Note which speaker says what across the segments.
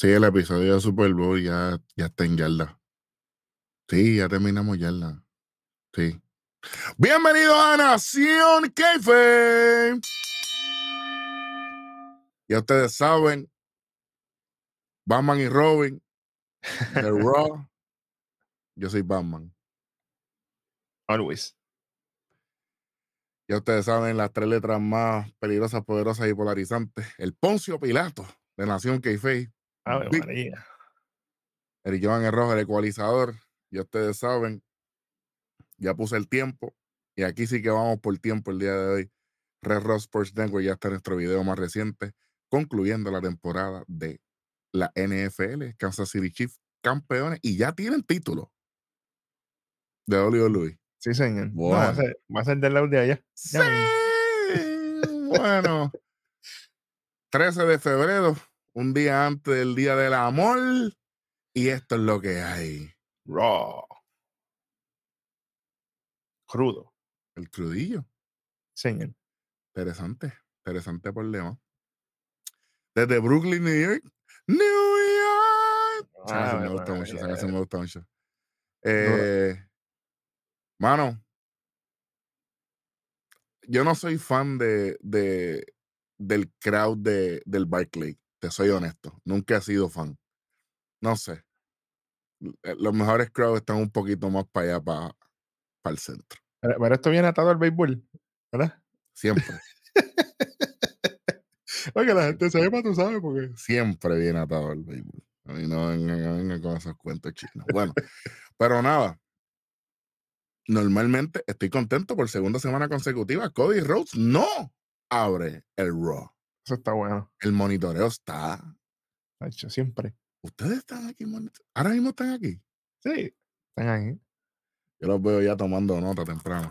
Speaker 1: Sí, el episodio de Super Bowl ya, ya está en yarda. Sí, ya terminamos yarda. Sí. Bienvenido a Nación Keife. Ya ustedes saben, Batman y Robin, The Raw. Yo soy Batman.
Speaker 2: Always.
Speaker 1: Ya ustedes saben las tres letras más peligrosas, poderosas y polarizantes. El Poncio Pilato de Nación Keife.
Speaker 2: Ave María.
Speaker 1: El Joan el Rojo, el ecualizador. Ya ustedes saben. Ya puse el tiempo. Y aquí sí que vamos por tiempo el día de hoy. Red Rock Sports Network ya está en nuestro video más reciente, concluyendo la temporada de la NFL. Kansas City Chiefs, campeones, y ya tienen título de WWE.
Speaker 2: Sí, señor. No, va, a
Speaker 1: Bueno.
Speaker 2: ser, va a ser del lado de allá.
Speaker 1: Sí, bueno. 13 de febrero, un día antes del Día del Amor. Y esto es lo que hay.
Speaker 2: Raw. Crudo.
Speaker 1: El crudillo.
Speaker 2: Señor.
Speaker 1: Interesante, interesante problema. Desde Brooklyn, New York. New York. Canción
Speaker 2: Ave
Speaker 1: me gusta mucho, esa me gusta mucho. Eh, mano, yo no soy fan de, de del crowd de, del Barclay, te soy honesto. Nunca he sido fan. No sé. Eh, Los mejores crowds están un poquito más para allá, para, para el centro.
Speaker 2: Pero, pero esto viene atado al béisbol, ¿verdad?
Speaker 1: Siempre,
Speaker 2: Oye, la gente sepa, tú sabes, porque.
Speaker 1: siempre viene atado al béisbol. A mí no vengan, no vengan con esos cuentos chinos. Bueno, pero nada. Normalmente estoy contento por segunda semana consecutiva. Cody Rhodes no abre el Raw.
Speaker 2: Eso está bueno.
Speaker 1: El monitoreo está.
Speaker 2: Tacho, siempre.
Speaker 1: Ustedes están aquí, ahora mismo están aquí.
Speaker 2: Sí. Están ahí.
Speaker 1: Yo los veo ya tomando nota temprano.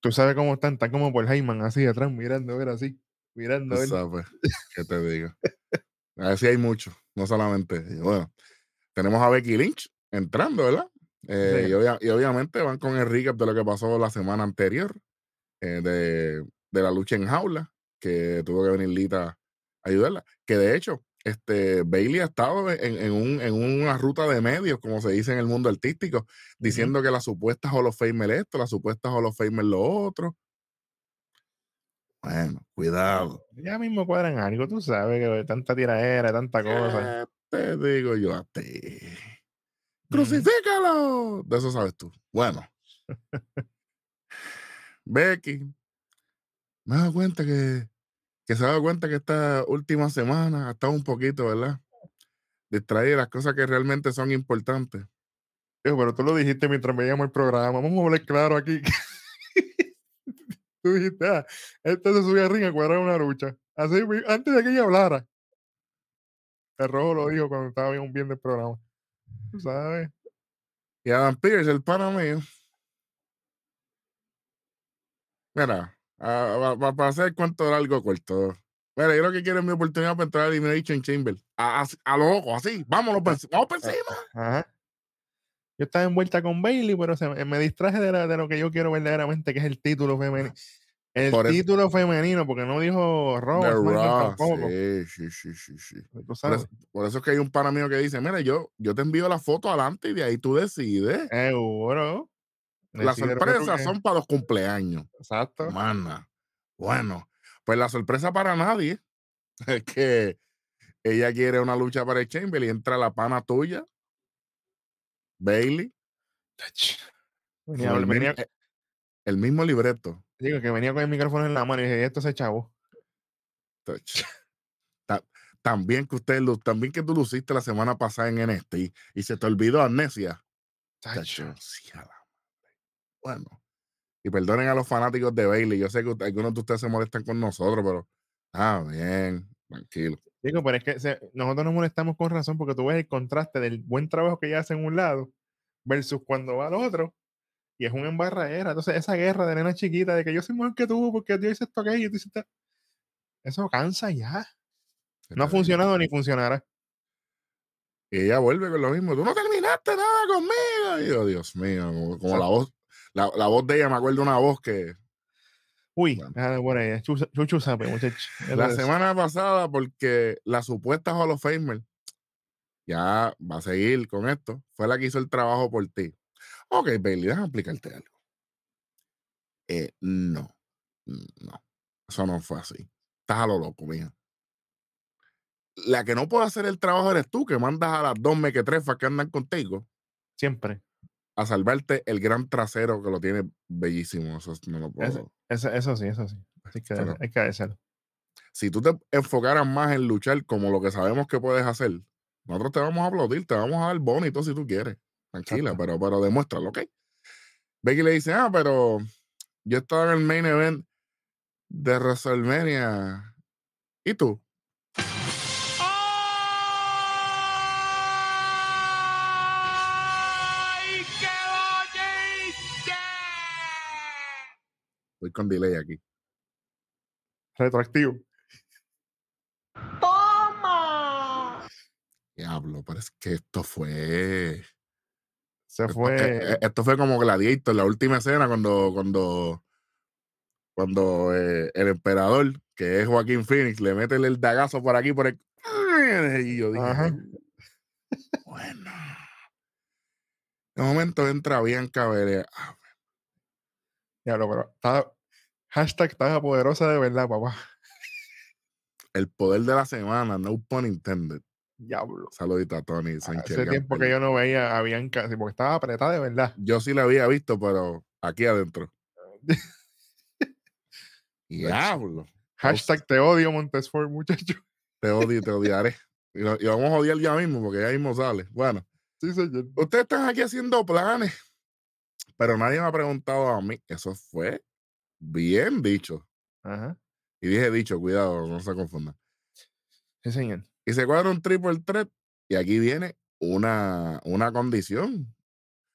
Speaker 2: Tú sabes cómo están. Están como por Heyman, así atrás, mirando, ver así. Mirando, ver.
Speaker 1: sabes, ¿qué te digo? A ver si hay mucho, no solamente. Bueno, tenemos a Becky Lynch entrando, ¿verdad? Eh,
Speaker 2: Sí.
Speaker 1: y, obvia- y obviamente van con el recap de lo que pasó la semana anterior, eh, de, de la lucha en jaula, que tuvo que venir Lita a ayudarla. Que de hecho, este, Bailey ha estado en, en un- en una ruta de medios, como se dice en el mundo artístico, diciendo que la supuesta Hall of Famer esto, la supuesta Hall of Famer lo otro. Bueno, cuidado.
Speaker 2: Ya mismo cuadran algo, tú sabes, que tanta tiradera, tanta cosa.
Speaker 1: ¿Qué te digo yo a ti? ¡Crucifícalo! De eso sabes tú. Bueno. Becky. Me he dado cuenta que, que se ha dado cuenta que esta última semana ha estado un poquito, ¿verdad? Distraída de las cosas que realmente son importantes.
Speaker 2: Digo, pero tú lo dijiste mientras veíamos el programa. Vamos a hablar claro aquí. tú dijiste, ah, este se subía a ring a cuadrar una lucha. Así, antes de que ella hablara. El rojo lo dijo cuando estaba bien viendo el programa. Sabes.
Speaker 1: Y Adam Pierce, el pana mío. Mira, para hacer el cuento largo corto. Mira, yo lo que quiero es mi oportunidad para entrar a Elimination Chamber. A, a, a lo loco, así. Vámonos, por enci- vamos por encima.
Speaker 2: Ajá. Yo estaba envuelta con Bailey, pero se me, distraje de, la- de lo que yo quiero verdaderamente, que es el título femenino. El
Speaker 1: Por
Speaker 2: título femenino, porque no dijo Raw, tampoco.
Speaker 1: Sí, sí, sí, sí, Por eso, por eso es que hay un pana mío que dice, mira, yo, yo te envío la foto adelante y de ahí tú decides.
Speaker 2: Seguro.
Speaker 1: Las
Speaker 2: que tú
Speaker 1: sorpresas son para los cumpleaños.
Speaker 2: Exacto.
Speaker 1: Mana. Bueno, pues la sorpresa para nadie es que ella quiere una lucha para el Chamber y entra la pana tuya, Bailey,
Speaker 2: Venía,
Speaker 1: el,
Speaker 2: venía-
Speaker 1: mismo, el mismo libreto.
Speaker 2: digo que venía con el micrófono en la mano y dije, esto se chavo.
Speaker 1: Touch. Ta- También que usted, también que tú luciste la semana pasada en NXT y se te olvidó amnesia. Madre. Bueno, y perdonen a los fanáticos de Bailey. Yo sé que usted- algunos de ustedes se molestan con nosotros, pero ah, bien, tranquilo.
Speaker 2: Digo, pero es que se- nosotros nos molestamos con razón porque tú ves el contraste del buen trabajo que ella hace en un lado versus cuando va al otro y es una embarradera. Entonces, esa guerra de nena chiquita de que yo soy mejor que tú porque yo hice esto aquello y tú hiciste... Eso cansa ya.
Speaker 1: ¿Qué
Speaker 2: No ha funcionado ni funcionará.
Speaker 1: Y ella vuelve con lo mismo. Tú no terminaste nada conmigo. Y yo, Dios mío, como, como la voz, la, la voz de ella, me acuerdo una voz que
Speaker 2: Uy,
Speaker 1: Bueno.
Speaker 2: déjalo por ahí. Chuchu, chuchu sabe, muchacho.
Speaker 1: La semana pasada, porque la supuesta Hall of Famer ya va a seguir con esto, fue la que hizo el trabajo por ti. Ok, Bailey, déjame explicarte algo. Eh, no, no, eso no fue así. Estás a lo loco, mija. La que no puede hacer el trabajo eres tú, que mandas a las dos mequetrefas que andan contigo
Speaker 2: Siempre.
Speaker 1: A salvarte el gran trasero que lo tiene bellísimo. Eso no lo puedo.
Speaker 2: Eso, eso, eso sí, eso sí. Así que
Speaker 1: Pero-
Speaker 2: hay que decirlo.
Speaker 1: si tú te enfocaras más en luchar como lo que sabemos que puedes hacer, nosotros te vamos a aplaudir, te vamos a dar bonito si tú quieres. Tranquila,
Speaker 2: Exacto.
Speaker 1: pero, pero demuéstralo, ¿ok? Becky le dice, ah, pero yo estaba en el main event de WrestleMania. ¿Y tú? Voy con delay aquí.
Speaker 2: Retroactivo.
Speaker 3: ¡Toma!
Speaker 1: Diablo, pero es que esto fue.
Speaker 2: Se
Speaker 1: Esto,
Speaker 2: fue.
Speaker 1: eh, eh, esto fue como Gladiator, la última escena cuando, cuando, cuando eh, el emperador, que es Joaquín Phoenix, le mete el dagazo por aquí, por el. Y yo dije,
Speaker 2: Ajá.
Speaker 1: bueno. De momento entra Bianca Belair. Ah,
Speaker 2: Diablo, pero estaba. Hashtag estaba poderosa de verdad, papá.
Speaker 1: El poder de la semana, no pun intended.
Speaker 2: Diablo.
Speaker 1: Saludito a Tony Sánchez.
Speaker 2: Hace tiempo que yo no veía a Bianca, porque estaba apretada de verdad.
Speaker 1: Yo sí la había visto, pero aquí adentro. Diablo.
Speaker 2: Hashtag te odio, Montesfort, muchacho.
Speaker 1: Te odio y te odiaré. Y, lo- y vamos a odiar ya mismo porque ya mismo sale. Bueno,
Speaker 2: Sí, señor.
Speaker 1: ustedes están aquí haciendo planes, pero nadie me ha preguntado a mí. Eso fue bien dicho.
Speaker 2: Ajá.
Speaker 1: Y dije dicho, cuidado, no se confundan.
Speaker 2: Sí, señor.
Speaker 1: Y se cuadra un triple threat y aquí viene una, una condición.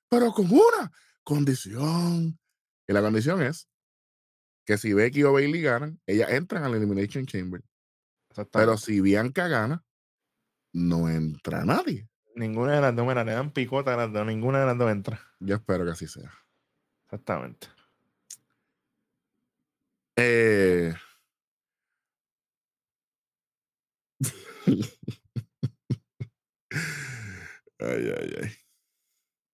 Speaker 1: Pero con una condición. Y la condición es que si Becky o Bailey ganan, ellas entran al Elimination Chamber. Pero si Bianca gana, no entra nadie.
Speaker 2: Ninguna de las dos, mira, le dan picota a las dos, ninguna de las dos entra.
Speaker 1: Yo espero que así sea.
Speaker 2: Exactamente.
Speaker 1: Eh, ay, ay, ay.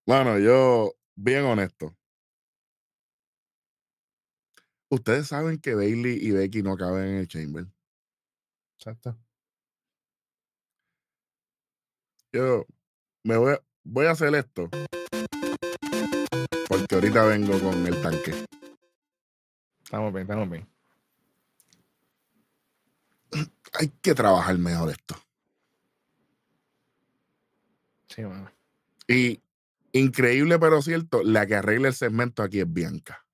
Speaker 1: Bueno, yo, bien honesto. Ustedes saben que Bailey y Becky no caben en el Chamber.
Speaker 2: Exacto.
Speaker 1: Yo me voy, a- voy a hacer esto. Porque ahorita vengo con el tanque.
Speaker 2: Estamos bien, estamos bien.
Speaker 1: Hay que trabajar mejor esto.
Speaker 2: Sí, mano.
Speaker 1: Y increíble pero cierto, la que arregla el segmento aquí es Bianca.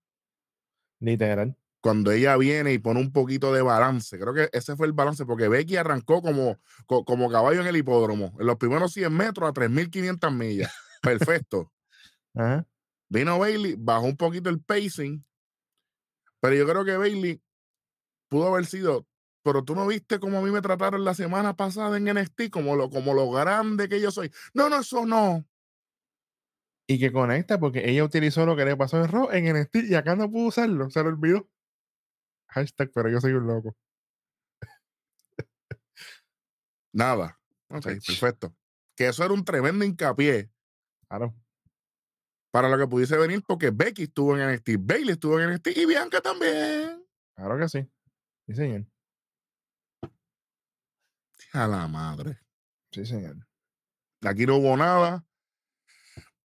Speaker 2: Literal.
Speaker 1: Cuando ella viene y pone un poquito de balance, creo que ese fue el balance, porque Becky arrancó como, co- como caballo en el hipódromo, en los primeros 100 metros a 3.500 millas. Perfecto.
Speaker 2: Ajá.
Speaker 1: Vino Bailey, bajó un poquito el pacing, pero yo creo que Bailey pudo haber sido, pero tú no viste cómo a mí me trataron la semana pasada en NXT, como lo, como lo grande que yo soy. No, no, eso no.
Speaker 2: Y que conecta porque ella utilizó lo que le pasó en Raw en NXT y acá no pudo usarlo, se lo olvidó. Hashtag, pero yo soy un loco.
Speaker 1: Nada. Ok,
Speaker 2: Chach.
Speaker 1: perfecto. Que eso era un tremendo hincapié
Speaker 2: Claro.
Speaker 1: para lo que pudiese venir, porque Becky estuvo en NXT, Bailey estuvo en NXT y Bianca también.
Speaker 2: Claro que sí. Sí, señor.
Speaker 1: A la madre.
Speaker 2: Sí, señor.
Speaker 1: Aquí no hubo nada.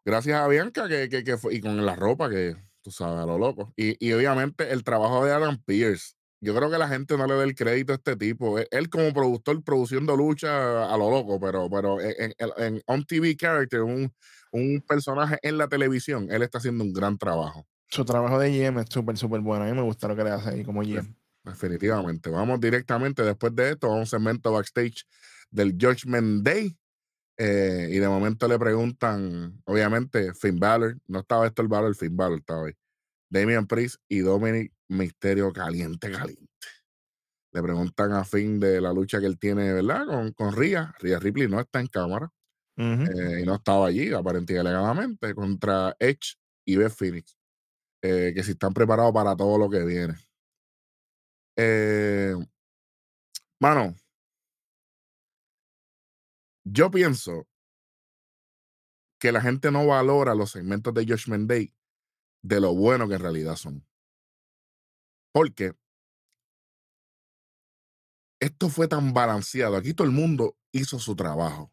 Speaker 1: Gracias a Bianca que, que, que fue, y con la ropa que tú sabes, a lo loco. Y, y obviamente el trabajo de Adam Pierce. Yo creo que la gente no le da el crédito a este tipo. Él, él como productor produciendo lucha a lo loco, pero, pero en, en, en on TV character, un, un personaje en la televisión, él está haciendo un gran trabajo.
Speaker 2: Su trabajo de GM es súper, súper bueno. A mí me gusta lo que le hace ahí como GM.
Speaker 1: Definitivamente. Vamos directamente después de esto a un segmento backstage del Judgment Day. Eh, y de momento le preguntan, obviamente, Finn Balor, no estaba esto el Balor, Finn Balor estaba ahí. Damian Priest y Dominic Misterio caliente, caliente. Le preguntan a Finn de la lucha que él tiene, ¿verdad? Con, con Rhea. Rhea Ripley no está en cámara eh, y no estaba allí, aparentemente alegadamente, contra Edge y Beth Phoenix. eh, que si están preparados para todo lo que viene. Eh, mano, yo pienso que la gente no valora los segmentos de Judgment Day de lo bueno que en realidad son. Porque esto fue tan balanceado. Aquí todo el mundo hizo su trabajo.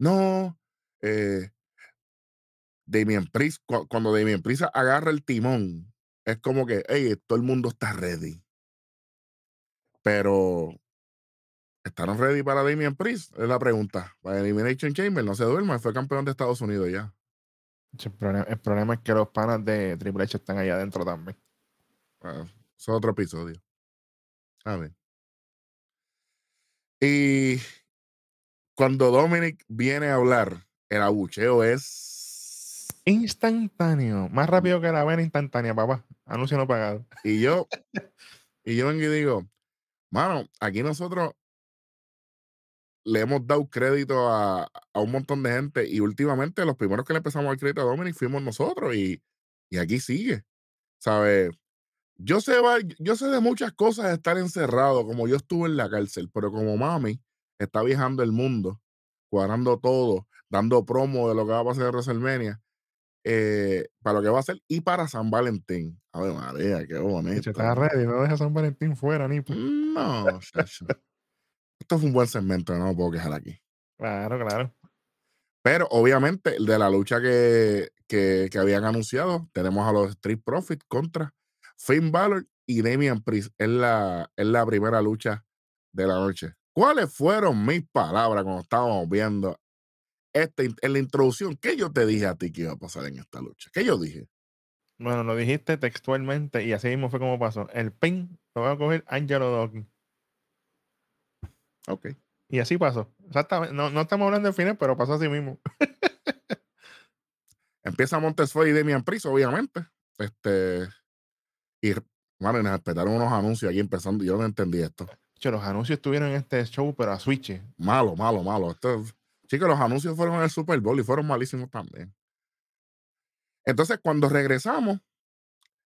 Speaker 1: No, eh, Damien Priest, cu- cuando Damien Priest agarra el timón, es como que, hey, todo el mundo está ready. Pero, ¿estaron ready para Damien Priest? Es la pregunta. Para Elimination Chamber, no se duerma, fue campeón de Estados Unidos ya.
Speaker 2: El problema, el problema es que los panas de Triple H están allá adentro también.
Speaker 1: Ah, eso es otro episodio. A ver. Y cuando Dominic viene a hablar, el abucheo es.
Speaker 2: Instantáneo. Más rápido que la vena instantánea, papá. Anuncio no pagado.
Speaker 1: Y yo, y yo vengo y digo, mano, aquí nosotros le hemos dado crédito a, a un montón de gente y últimamente los primeros que le empezamos a dar crédito a Dominic fuimos nosotros y, y aquí sigue. ¿Sabes? Yo sé, yo sé de muchas cosas de estar encerrado, como yo estuve en la cárcel, pero como mami está viajando el mundo, cuadrando todo, dando promo de lo que va a pasar en WrestleMania, eh, para lo que va a hacer y para San Valentín. A ver, María, qué bonito.
Speaker 2: está ready, no deja San Valentín fuera, ni. pues.
Speaker 1: No, chacho. Esto fue un buen segmento, no me puedo quejar aquí.
Speaker 2: Claro, claro.
Speaker 1: Pero obviamente, de la lucha que, que, que habían anunciado, tenemos a los Street Profits contra Finn Balor y Damian Priest. Es la, es la primera lucha de la noche. ¿Cuáles fueron mis palabras cuando estábamos viendo este, en la introducción? ¿Qué yo te dije a ti que iba a pasar en esta lucha? ¿Qué yo dije?
Speaker 2: Bueno, lo dijiste textualmente y así mismo fue como pasó. El pin lo va a coger Angelo Dawkins.
Speaker 1: Ok.
Speaker 2: Y así pasó. Exactamente. No, no estamos hablando del final, pero pasó así mismo.
Speaker 1: Empieza Montesfort y Damian Priest, obviamente. Este. Y, bueno, nos esperaron unos anuncios aquí empezando. Yo no entendí esto.
Speaker 2: Che, los anuncios estuvieron en este show, pero a Switch.
Speaker 1: Malo, malo, malo. Esto, chicos, los anuncios fueron en el Super Bowl y fueron malísimos también. Entonces, cuando regresamos,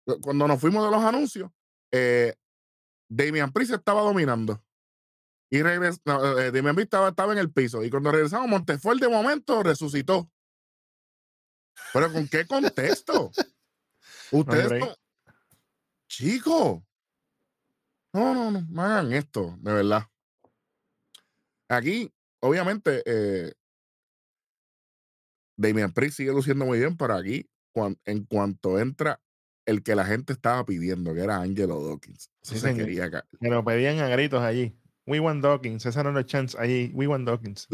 Speaker 1: cu- cuando nos fuimos de los anuncios, eh, Damian Priest estaba dominando. Y regres no, eh, estaba, estaba en el piso. Y cuando regresamos, Montefort de momento resucitó. ¿Pero con qué contexto? Ustedes no. Chicos. No, no, no, no hagan esto, de verdad. Aquí, obviamente, eh, Damian Priest sigue luciendo muy bien, pero aquí, cuan- en cuanto entra el que la gente estaba pidiendo, que era Angelo Dawkins, eso
Speaker 2: Sí,
Speaker 1: se
Speaker 2: señor.
Speaker 1: quería caer.
Speaker 2: Me lo pedían a gritos allí. We want Dawkins. Esos eran los chants allí. We want Dawkins.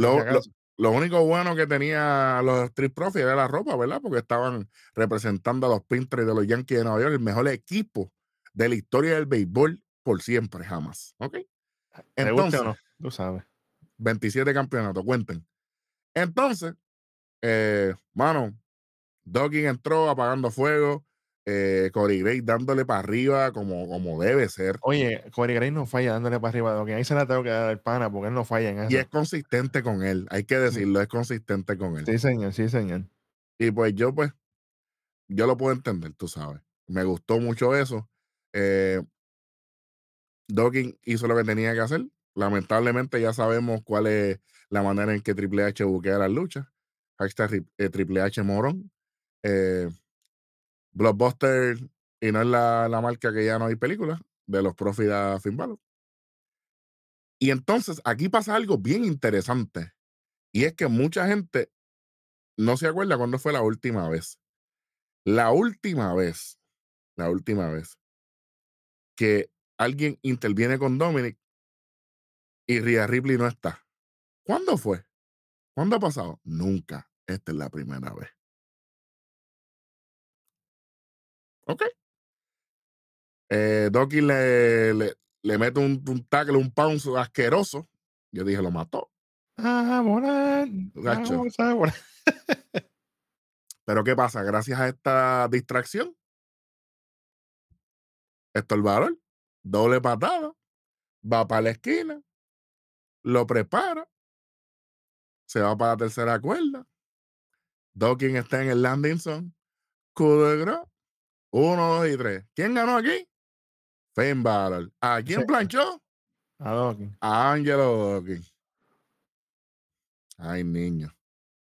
Speaker 1: Lo, único bueno que tenía los Street Profits era la ropa, ¿verdad? Porque estaban representando a los Pinterest de los Yankees de Nueva York, el mejor equipo de la historia del béisbol por siempre, jamás. ¿Ok?
Speaker 2: ¿Te gusta
Speaker 1: Entonces,
Speaker 2: no? Tú sabes.
Speaker 1: 27 campeonatos, cuenten. Entonces, eh, mano, Dawkins entró apagando fuego, eh, Corey Grace dándole para arriba como, como debe ser.
Speaker 2: Oye, Corey Grace no falla dándole para arriba Dawkins. Ahí se la tengo que dar al pana porque él no falla en eso.
Speaker 1: Y es consistente con él, hay que decirlo, es consistente con él.
Speaker 2: Sí, señor, sí, señor.
Speaker 1: Y pues yo, pues, yo lo puedo entender, tú sabes. Me gustó mucho eso. Eh, Dawkins hizo lo que tenía que hacer. Lamentablemente ya sabemos cuál es la manera en que Triple H buquea las luchas. Hashtag eh, Triple H morón. Eh, Blockbuster, y no es la, la marca que ya no hay películas, de los profits a Finn. Y entonces aquí pasa algo bien interesante. Y es que mucha gente no se acuerda cuándo fue la última vez. La última vez, la última vez que alguien interviene con Dominic y Rhea Ripley no está. ¿Cuándo fue? ¿Cuándo ha pasado? Nunca. Esta es la primera vez. Ok. Eh, Doki le, le, le mete un, un tackle, un pounce asqueroso. Yo dije, lo mató.
Speaker 2: Ah, morar.
Speaker 1: Gacho.
Speaker 2: Vamos a morar.
Speaker 1: Pero ¿qué pasa? Gracias a esta distracción, esto el valor, doble patada, va para la esquina, lo prepara, se va para la tercera cuerda. Dawkins está en el landing zone, coup de grace, uno, dos y tres. ¿Quién ganó aquí? Finn Balor. ¿A quién planchó?
Speaker 2: A Dawkins.
Speaker 1: A Angelo Dawkins. Ay, niño.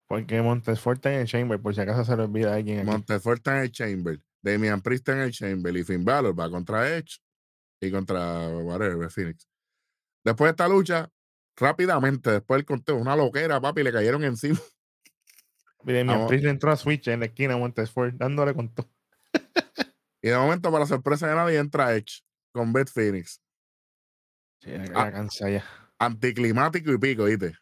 Speaker 2: Porque Montesfort está en el Chamber, por si acaso se le olvida a alguien aquí.
Speaker 1: Montefort está en el Chamber. Damian Priest está en el Chamber. Y Finn Balor va contra Edge y contra whatever, Phoenix. Después de esta lucha, rápidamente, después del conteo, una loquera, papi, le cayeron encima.
Speaker 2: Y Damian. Priest entró a Switch en la esquina a Montesfort, dándole con todo.
Speaker 1: Y de momento, para sorpresa de nadie, entra Edge con Beth Phoenix.
Speaker 2: Sí, la,
Speaker 1: Ah.
Speaker 2: cansa ya.
Speaker 1: Anticlimático y pico, ¿viste?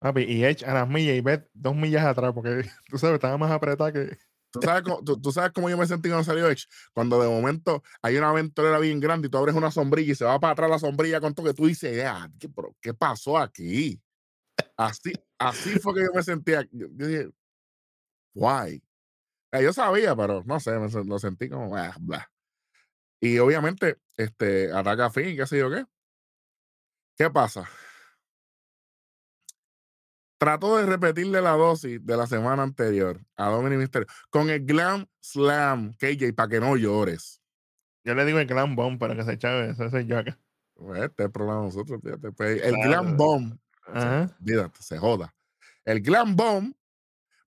Speaker 2: Papi, y Edge a las millas y Beth dos millas atrás, porque tú sabes, estaba más apretada que.
Speaker 1: ¿Tú sabes, cómo, tú, tú sabes cómo yo me sentí cuando salió Edge? Cuando de momento hay una ventolera bien grande y tú abres una sombrilla y se va para atrás la sombrilla con todo que tú dices, "Ah, ¿qué, pero, ¿qué pasó aquí? Así, así fue que yo me sentía. Yo, yo dije, why? Yo sabía, pero no sé, me, lo sentí como, ah, bla. Y obviamente, este, ataca a Finn, qué sé yo qué. ¿Qué pasa? Trató de repetirle la dosis de la semana anterior a Dominic Mysterio con el Glam Slam, KJ, para que no llores.
Speaker 2: Yo le digo el Glam Bomb para que se chave, ese soy yo acá.
Speaker 1: Pues este es el problema de nosotros, fíjate. pues, el
Speaker 2: Claro.
Speaker 1: Glam Bomb,
Speaker 2: Ajá.
Speaker 1: olvídate, se joda. El Glam Bomb,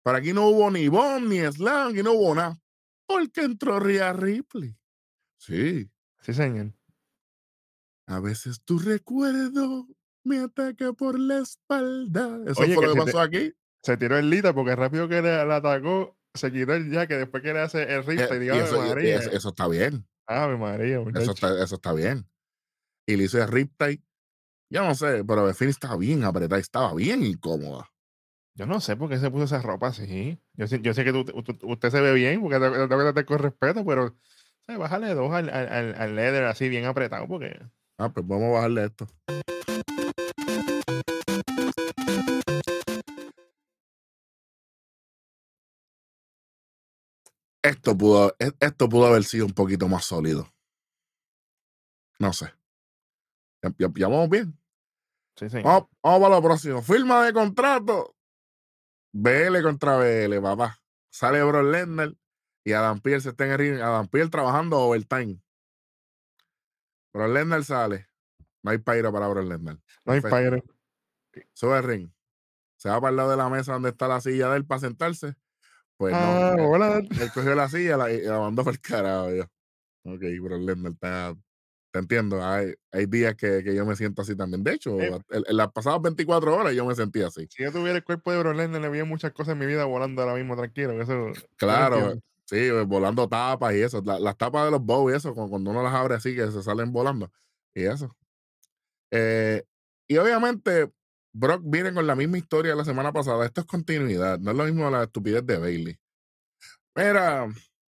Speaker 1: para aquí no hubo ni Bomb, ni Slam, y no hubo nada. Porque entró Rhea Ripley. Sí,
Speaker 2: Sí, señor.
Speaker 1: a veces tu recuerdo me ataca por la espalda. Eso
Speaker 2: Oye,
Speaker 1: fue lo que
Speaker 2: te-
Speaker 1: pasó aquí.
Speaker 2: Se tiró el Lita porque rápido que le, atacó, se quitó el jaque después que le hace el
Speaker 1: Eh,
Speaker 2: rifle.
Speaker 1: y
Speaker 2: Digo,
Speaker 1: eso, y-
Speaker 2: María.
Speaker 1: eso- eso está bien.
Speaker 2: Ave María,
Speaker 1: Eso está, eso está bien. Y le hizo el riptide. Yo no sé, pero Befini estaba bien apretada, estaba bien incómoda.
Speaker 2: Yo no sé por qué se puso esa ropa así. Yo sé, yo sé que tú- usted se ve bien porque te- tengo que tratar con respeto, pero ¿sabes? bájale dos al, al, al- leather así bien apretado porque
Speaker 1: Ah, pues vamos a bajarle esto. Esto pudo, e- esto pudo haber sido un poquito más sólido. No sé. Ya, ya- ya vamos bien.
Speaker 2: sí, señor.
Speaker 1: Vamos, vamos para lo próximo. Firma de contrato. BL contra BL, papá. Sale Bro Lesnar y Adam Pierce está en el ring. Adam Pierce trabajando overtime. Bro Lesnar sale. No hay pairo para Bro Lesnar.
Speaker 2: no hay pairo.
Speaker 1: Sube al ring. Se va para el lado de la mesa donde está la silla de él para sentarse. Pues
Speaker 2: Ah,
Speaker 1: no. él-
Speaker 2: hola.
Speaker 1: Él cogió la silla la- y la mandó por el carajo. Yo. Ok, Bro Lesnar está. Te entiendo. Hay, hay días que, que yo me siento así también. De hecho,
Speaker 2: Eh.
Speaker 1: en, en las pasadas 24 horas yo me sentí así.
Speaker 2: Si yo tuviera el cuerpo de Bro Lesnar, le veía muchas cosas en mi vida volando ahora mismo, tranquilo. Eso,
Speaker 1: Claro,
Speaker 2: entiendo.
Speaker 1: sí, eh, volando tapas y eso. la- las tapas de los bows y eso, cu- cuando uno las abre así, que se salen volando. Y eso. Eh, y obviamente, Brock viene con la misma historia de la semana pasada. Esto es continuidad, no es lo mismo la estupidez de Bailey. Mira,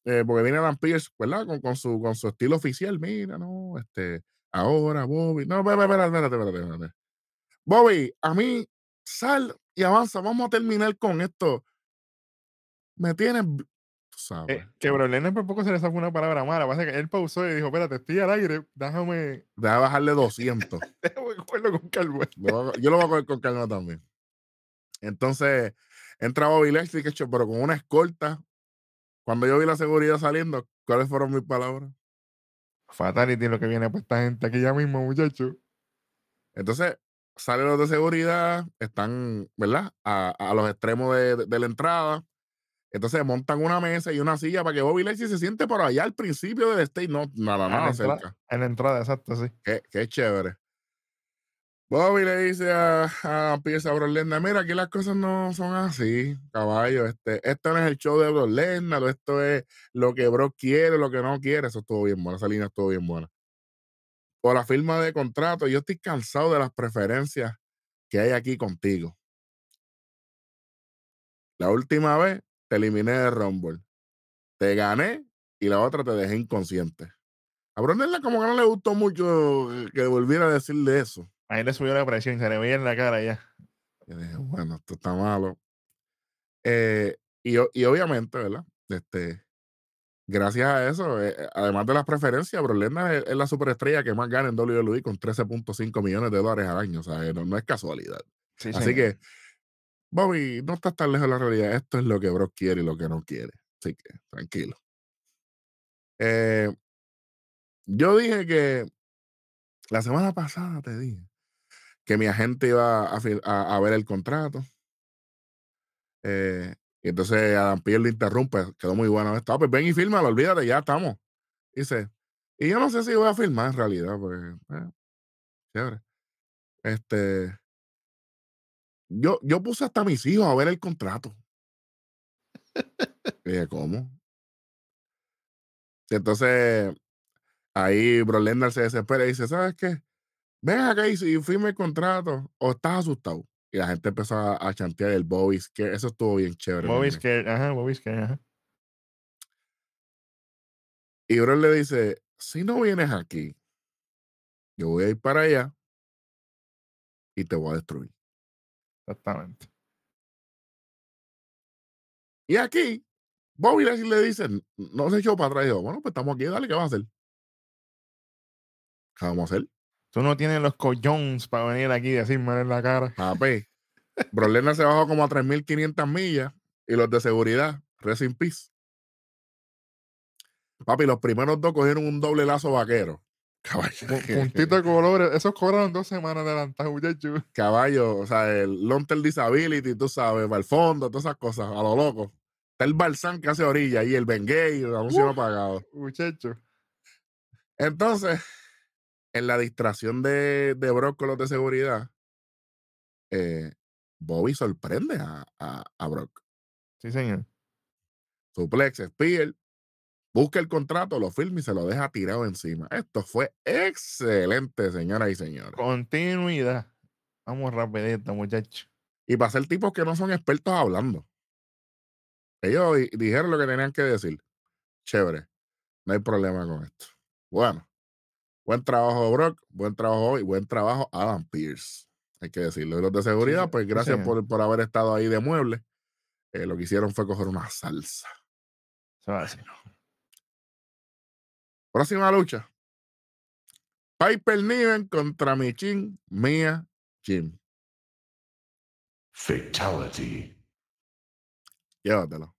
Speaker 1: eh, porque viene Dan Pierce, ¿verdad? Con, con su, con su estilo oficial. Mira, no, este, ahora Bobby. No, espérate, espérate, espérate, espérate. Bobby, a mí, sal y avanza. Vamos a terminar con esto. Me tienes, tú sabes.
Speaker 2: Eh, que Bro Lesnar por poco se le sacó una palabra mala. Pasa que él pausó y dijo: Espérate, estoy al aire, déjame,
Speaker 1: Deja bajarle 200.
Speaker 2: déjame cogerlo con calma.
Speaker 1: Yo lo voy a coger con calma también. Entonces, entra Bobby Lashley, que hecho, pero con una escolta. Cuando yo vi la seguridad saliendo, ¿cuáles fueron mis palabras?
Speaker 2: Fatality lo que viene para esta gente aquí ya mismo, muchacho.
Speaker 1: Entonces, salen los de seguridad, están, ¿verdad? A, a los extremos de, de- de la entrada. Entonces montan una mesa y una silla para que Bobby Lashley se siente por allá al principio del stage, no, nada, nada
Speaker 2: entrada-
Speaker 1: cerca.
Speaker 2: En la entrada, exacto, sí.
Speaker 1: Qué, qué chévere. Bobby le dice a, a Pierce a Brock Lesnar, mira, aquí las cosas no son así, caballo. Este, esto no es el show de Brock Lesnar, o esto es lo que Brock quiere, lo que no quiere. Eso estuvo bien bueno, esa línea estuvo bien buena. Por la firma de contrato, yo estoy cansado de las preferencias que hay aquí contigo. La última vez te eliminé de Rumble. Te gané y la otra te dejé inconsciente. A Brock Lesnar como que no le gustó mucho que volviera a decirle eso.
Speaker 2: Ahí le subió la presión, se le veía en la cara ya.
Speaker 1: Yo dije, bueno, esto está malo. Eh, y, obviamente, ¿verdad? Este, gracias a eso, eh, eh, además de las preferencias, Brock Lesnar es, es la superestrella que más gana en WWE con 13.5 millones de dólares al año. O sea, no, no es casualidad.
Speaker 2: Sí,
Speaker 1: Así
Speaker 2: señor.
Speaker 1: que, Bobby, no estás tan lejos de la realidad. Esto es lo que Brock quiere y lo que no quiere. Así que, tranquilo. Eh, Yo dije que la semana pasada te dije que mi agente iba a, ver el contrato. Eh, y entonces Adam Pierre lo interrumpe. Quedó muy bueno esto. Ah, pues ven y fírmalo, olvídate, ya estamos. Dice, y yo no sé si voy a firmar en realidad, porque, eh, chévere. Este, yo, yo puse hasta mis hijos a ver el contrato. Y dije, ¿cómo? Entonces, ahí Bro Lesnar se desespera y dice, ¿sabes qué? Ven acá y, firme el contrato o estás asustado. Y la gente empezó a, a chantear el Bobby que eso estuvo bien chévere.
Speaker 2: Bobby
Speaker 1: nene.
Speaker 2: Scare, ajá, Bobby Scare, ajá.
Speaker 1: Y Bro le dice, si no vienes aquí, yo voy a ir para allá y te voy a destruir.
Speaker 2: Exactamente.
Speaker 1: Y aquí, Bobby Lashley le dice, no se echó para atrás. Y dijo, bueno, pues estamos aquí, dale, ¿qué vas a hacer? ¿Qué vamos a hacer?
Speaker 2: Tú no tienes los collones para venir aquí y decirme en la cara.
Speaker 1: Papi, Bro Lesnar se bajó como a 3.500 millas y los de seguridad, rest in peace. Papi, los primeros dos cogieron un doble lazo vaquero. Caballo,
Speaker 2: Pu- Puntito de colores. Esos cobraron dos semanas adelantadas, muchachos.
Speaker 1: caballo, o sea, el long term disability, tú sabes, para el fondo, todas esas cosas, a lo loco. Está el Balsán que hace orilla y el Bengay, el anuncio no
Speaker 2: Uf.
Speaker 1: pagado.
Speaker 2: Muchachos.
Speaker 1: Entonces, en la distracción de, de Brock con los de seguridad, eh, Bobby sorprende a, a, a Brock.
Speaker 2: Sí, señor.
Speaker 1: Suplex, Spear, busca el contrato, lo firma y se lo deja tirado encima. Esto fue excelente, señoras y señores.
Speaker 2: Continuidad. Vamos rapidito, muchachos.
Speaker 1: Y para ser tipos que no son expertos hablando. Ellos di- dijeron lo que tenían que decir. Chévere. No hay problema con esto. Bueno. Buen trabajo, Brock. Buen trabajo y buen trabajo, Adam Pierce. Hay que decirlo. Y los de seguridad,
Speaker 2: sí,
Speaker 1: pues gracias por, por haber estado ahí de mueble. Eh, lo que hicieron fue coger una salsa.
Speaker 2: Se va a hacer.
Speaker 1: Próxima lucha. Piper Niven contra Michin, Mia, Jim.
Speaker 4: Fatality.
Speaker 1: Llévatelo.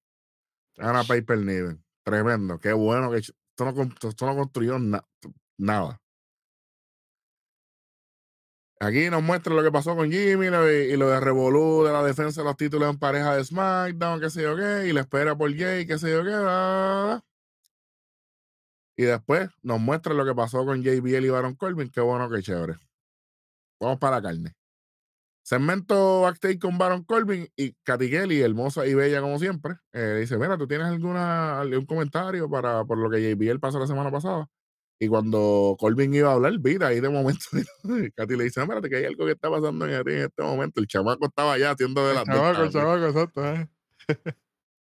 Speaker 1: Gana Piper Niven. Tremendo. Qué bueno que esto no, esto no construyó na- nada. Aquí nos muestra lo que pasó con Jimmy y lo de Revolú, de la defensa de los títulos en pareja de SmackDown, qué sé yo qué, y la espera por Jay, qué sé yo qué. Y después nos muestra lo que pasó con JBL y Baron Corbin. Qué bueno, qué chévere. Vamos para la carne. Segmento backstage con Baron Corbin y Katy Kelly, hermosa y bella como siempre. eh, dice, mira, ¿tú tienes alguna, algún comentario para por lo que JBL pasó la semana pasada? Y cuando Corbin iba a hablar, mira, ahí de momento, Katy le dice, mira, que hay algo que está pasando en, en este momento. El chamaco estaba allá haciendo de las dos,
Speaker 2: Chavaco,
Speaker 1: cabrón.
Speaker 2: chavaco, exacto. ¿eh?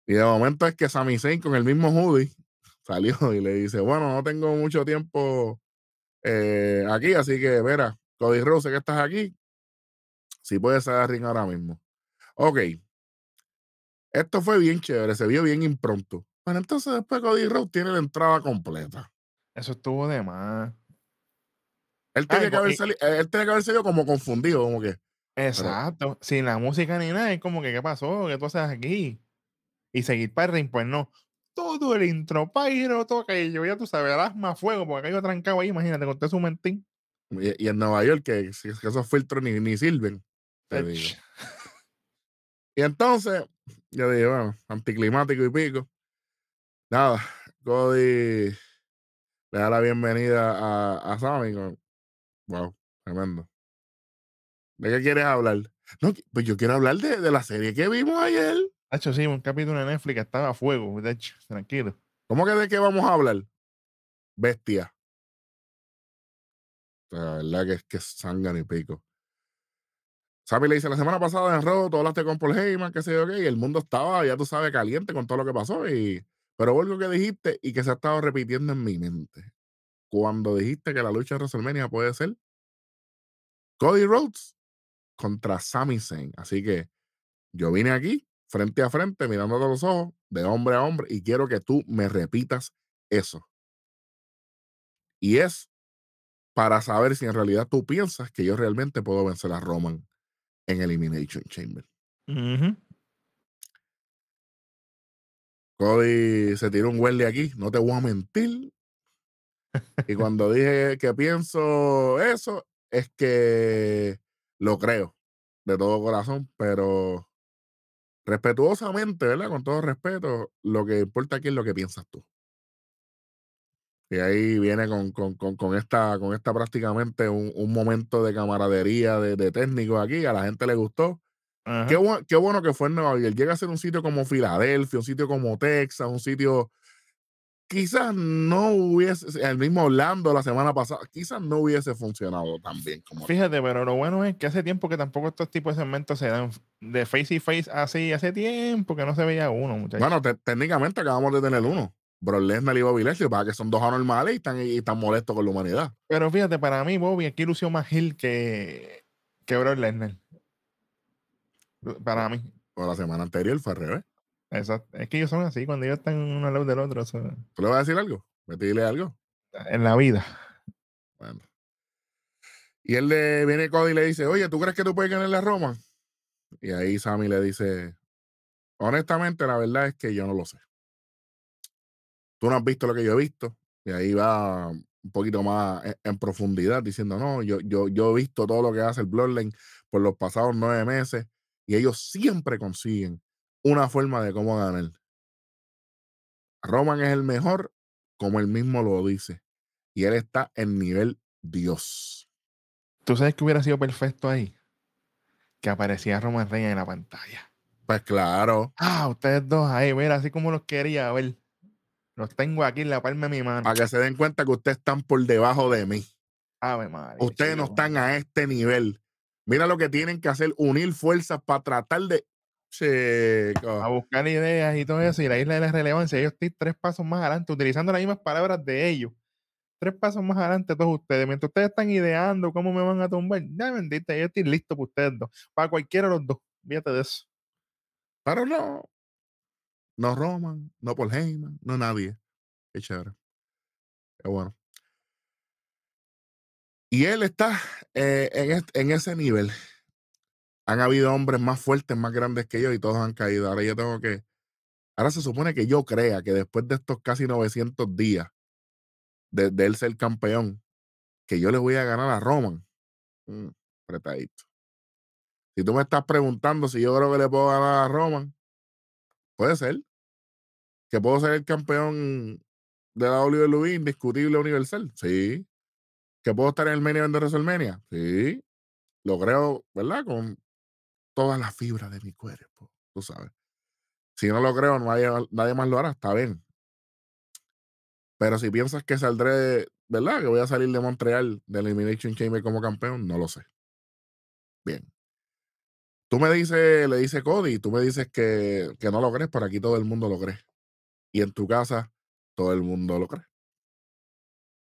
Speaker 1: Y de momento es que Sami Zayn con el mismo hoodie salió y le dice, bueno, no tengo mucho tiempo eh, aquí, así que, mira, Cody Rose, que estás aquí, si puedes salir al ring ahora mismo. Ok. Esto fue bien chévere, se vio bien impronto. Bueno, entonces después Cody Rose tiene la entrada completa.
Speaker 2: Eso estuvo de más.
Speaker 1: Él tenía,
Speaker 2: Ay,
Speaker 1: que haber
Speaker 2: y-
Speaker 1: sali- él tenía que haber salido como confundido, como que,
Speaker 2: Exacto. Sin la música ni nada, es como que, ¿qué pasó? ¿Qué tú haces aquí? Y seguir para el pues no. Todo el intro, Pyro, todo aquello, ya tú sabes, el asma, fuego, porque aquello trancado ahí, imagínate, conté su mentín.
Speaker 1: y, y en Nueva York, que, que esos filtros ni, ni sirven. te digo. Y entonces, yo dije, bueno, anticlimático y pico. Nada, Cody le da la bienvenida a, a Sammy. con- Wow, tremendo. ¿De qué quieres hablar? No, pues yo quiero hablar de, de la serie que vimos ayer.
Speaker 2: Hacho, sí, un capítulo de Netflix estaba a fuego, de hecho, tranquilo.
Speaker 1: ¿Cómo que de qué vamos a hablar? Bestia. La verdad que es que es sangre y pico. Sammy le dice, la semana pasada en Raw, tú hablaste con Paul Heyman, qué sé yo qué, y el mundo estaba, ya tú sabes, caliente con todo lo que pasó. Y, pero algo que dijiste y que se ha estado repitiendo en mi mente. Cuando dijiste que la lucha de WrestleMania puede ser Cody Rhodes contra Sami Zayn. Así que yo vine aquí, frente a frente, mirándote los ojos, de hombre a hombre, y quiero que tú me repitas eso. Y es para saber si en realidad tú piensas que yo realmente puedo vencer a Roman en Elimination Chamber.
Speaker 2: Ujú.
Speaker 1: Cody se tiró un huele aquí, no te voy a mentir. Y cuando dije que pienso eso, es que lo creo de todo corazón, pero respetuosamente, ¿verdad? Con todo respeto, lo que importa aquí es lo que piensas tú. Y ahí viene con, con, con, esta, con esta prácticamente un, un momento de camaradería de, de aquí. A la gente le gustó.
Speaker 2: Ajá.
Speaker 1: Qué, bu- qué bueno que fue en Nueva York. Llega a ser un sitio como Filadelfia, un sitio como Texas, un sitio. Quizás no hubiese, el mismo Orlando la semana pasada, quizás no hubiese funcionado tan bien como.
Speaker 2: Fíjate, pero lo bueno es que hace tiempo que tampoco estos tipos de segmentos se dan de face y face así. Hace tiempo que no se veía uno, muchachos.
Speaker 1: Bueno, te- técnicamente acabamos de tener uno. Brock Lesnar y Bobby Lashley, para que son dos anormales y están, y están molestos con la humanidad.
Speaker 2: Pero fíjate, para mí, Bobby aquí lució más Hill que, que Brock Lesnar. Para mí.
Speaker 1: Pero la semana anterior fue al revés.
Speaker 2: Exacto. Es que ellos son así, cuando ellos están uno al lado del otro,
Speaker 1: ¿Tú le vas a decir algo? ¿Me dile algo?
Speaker 2: en la vida.
Speaker 1: Bueno. Y él le viene Cody y le dice, oye, ¿tú crees que tú puedes ganar la Roma? Y ahí Sammy le dice, honestamente, la verdad es que yo no lo sé. Tú no has visto lo que yo he visto. Y ahí va un poquito más en, en profundidad diciendo, no, yo, yo, yo he visto todo lo que hace el Bloodline por los pasados nueve meses y ellos siempre consiguen una forma de cómo ganar. Roman es el mejor, como él mismo lo dice. Y él está en nivel Dios.
Speaker 2: ¿Tú sabes que hubiera sido perfecto ahí? Que aparecía Roman Reigns en la pantalla.
Speaker 1: Pues claro,
Speaker 2: Ah, ustedes dos ahí, mira, así como los quería ver. Los tengo aquí en la palma de mi mano.
Speaker 1: para que se den cuenta que ustedes están por debajo de mí.
Speaker 2: Ave madre.
Speaker 1: Ustedes no están a este nivel. Mira lo que tienen que hacer, unir fuerzas para tratar de...
Speaker 2: a
Speaker 1: Chico,
Speaker 2: buscar ideas y todo eso, y la isla de la relevancia, ellos estoy tres pasos más adelante, utilizando las mismas palabras de ellos. Tres pasos más adelante todos ustedes. Mientras ustedes están ideando cómo me van a tumbar, ya bendita, yo estoy listo para ustedes dos. Para cualquiera de los dos. Fíjate de eso.
Speaker 1: pero no. No Roman, no Paul Heyman, no nadie. Qué chévere. Qué bueno. Y él está eh, en, ese nivel. Han habido hombres más fuertes, más grandes que yo y todos han caído. Ahora yo tengo que... Ahora se supone que yo crea que después de estos casi 900 días de, de él ser campeón, que yo le voy a ganar a Roman. Mm, apretadito. Si tú me estás preguntando si yo creo que le puedo ganar a Roman, puede ser. Que puedo ser el campeón de la WWE indiscutible universal. Sí. Que puedo estar en el main event de WrestleMania. Sí. Lo creo, ¿verdad? Con todas las fibras de mi cuerpo. Tú sabes. Si no lo creo, nadie, nadie más lo hará. Está bien. Pero si piensas que saldré, ¿verdad? Que voy a salir de Montreal de Elimination Chamber como campeón, no lo sé. Bien. Tú me dices, le dice Cody, tú me dices que, que no lo crees, pero aquí todo el mundo lo cree. Y en tu casa, todo el mundo lo cree.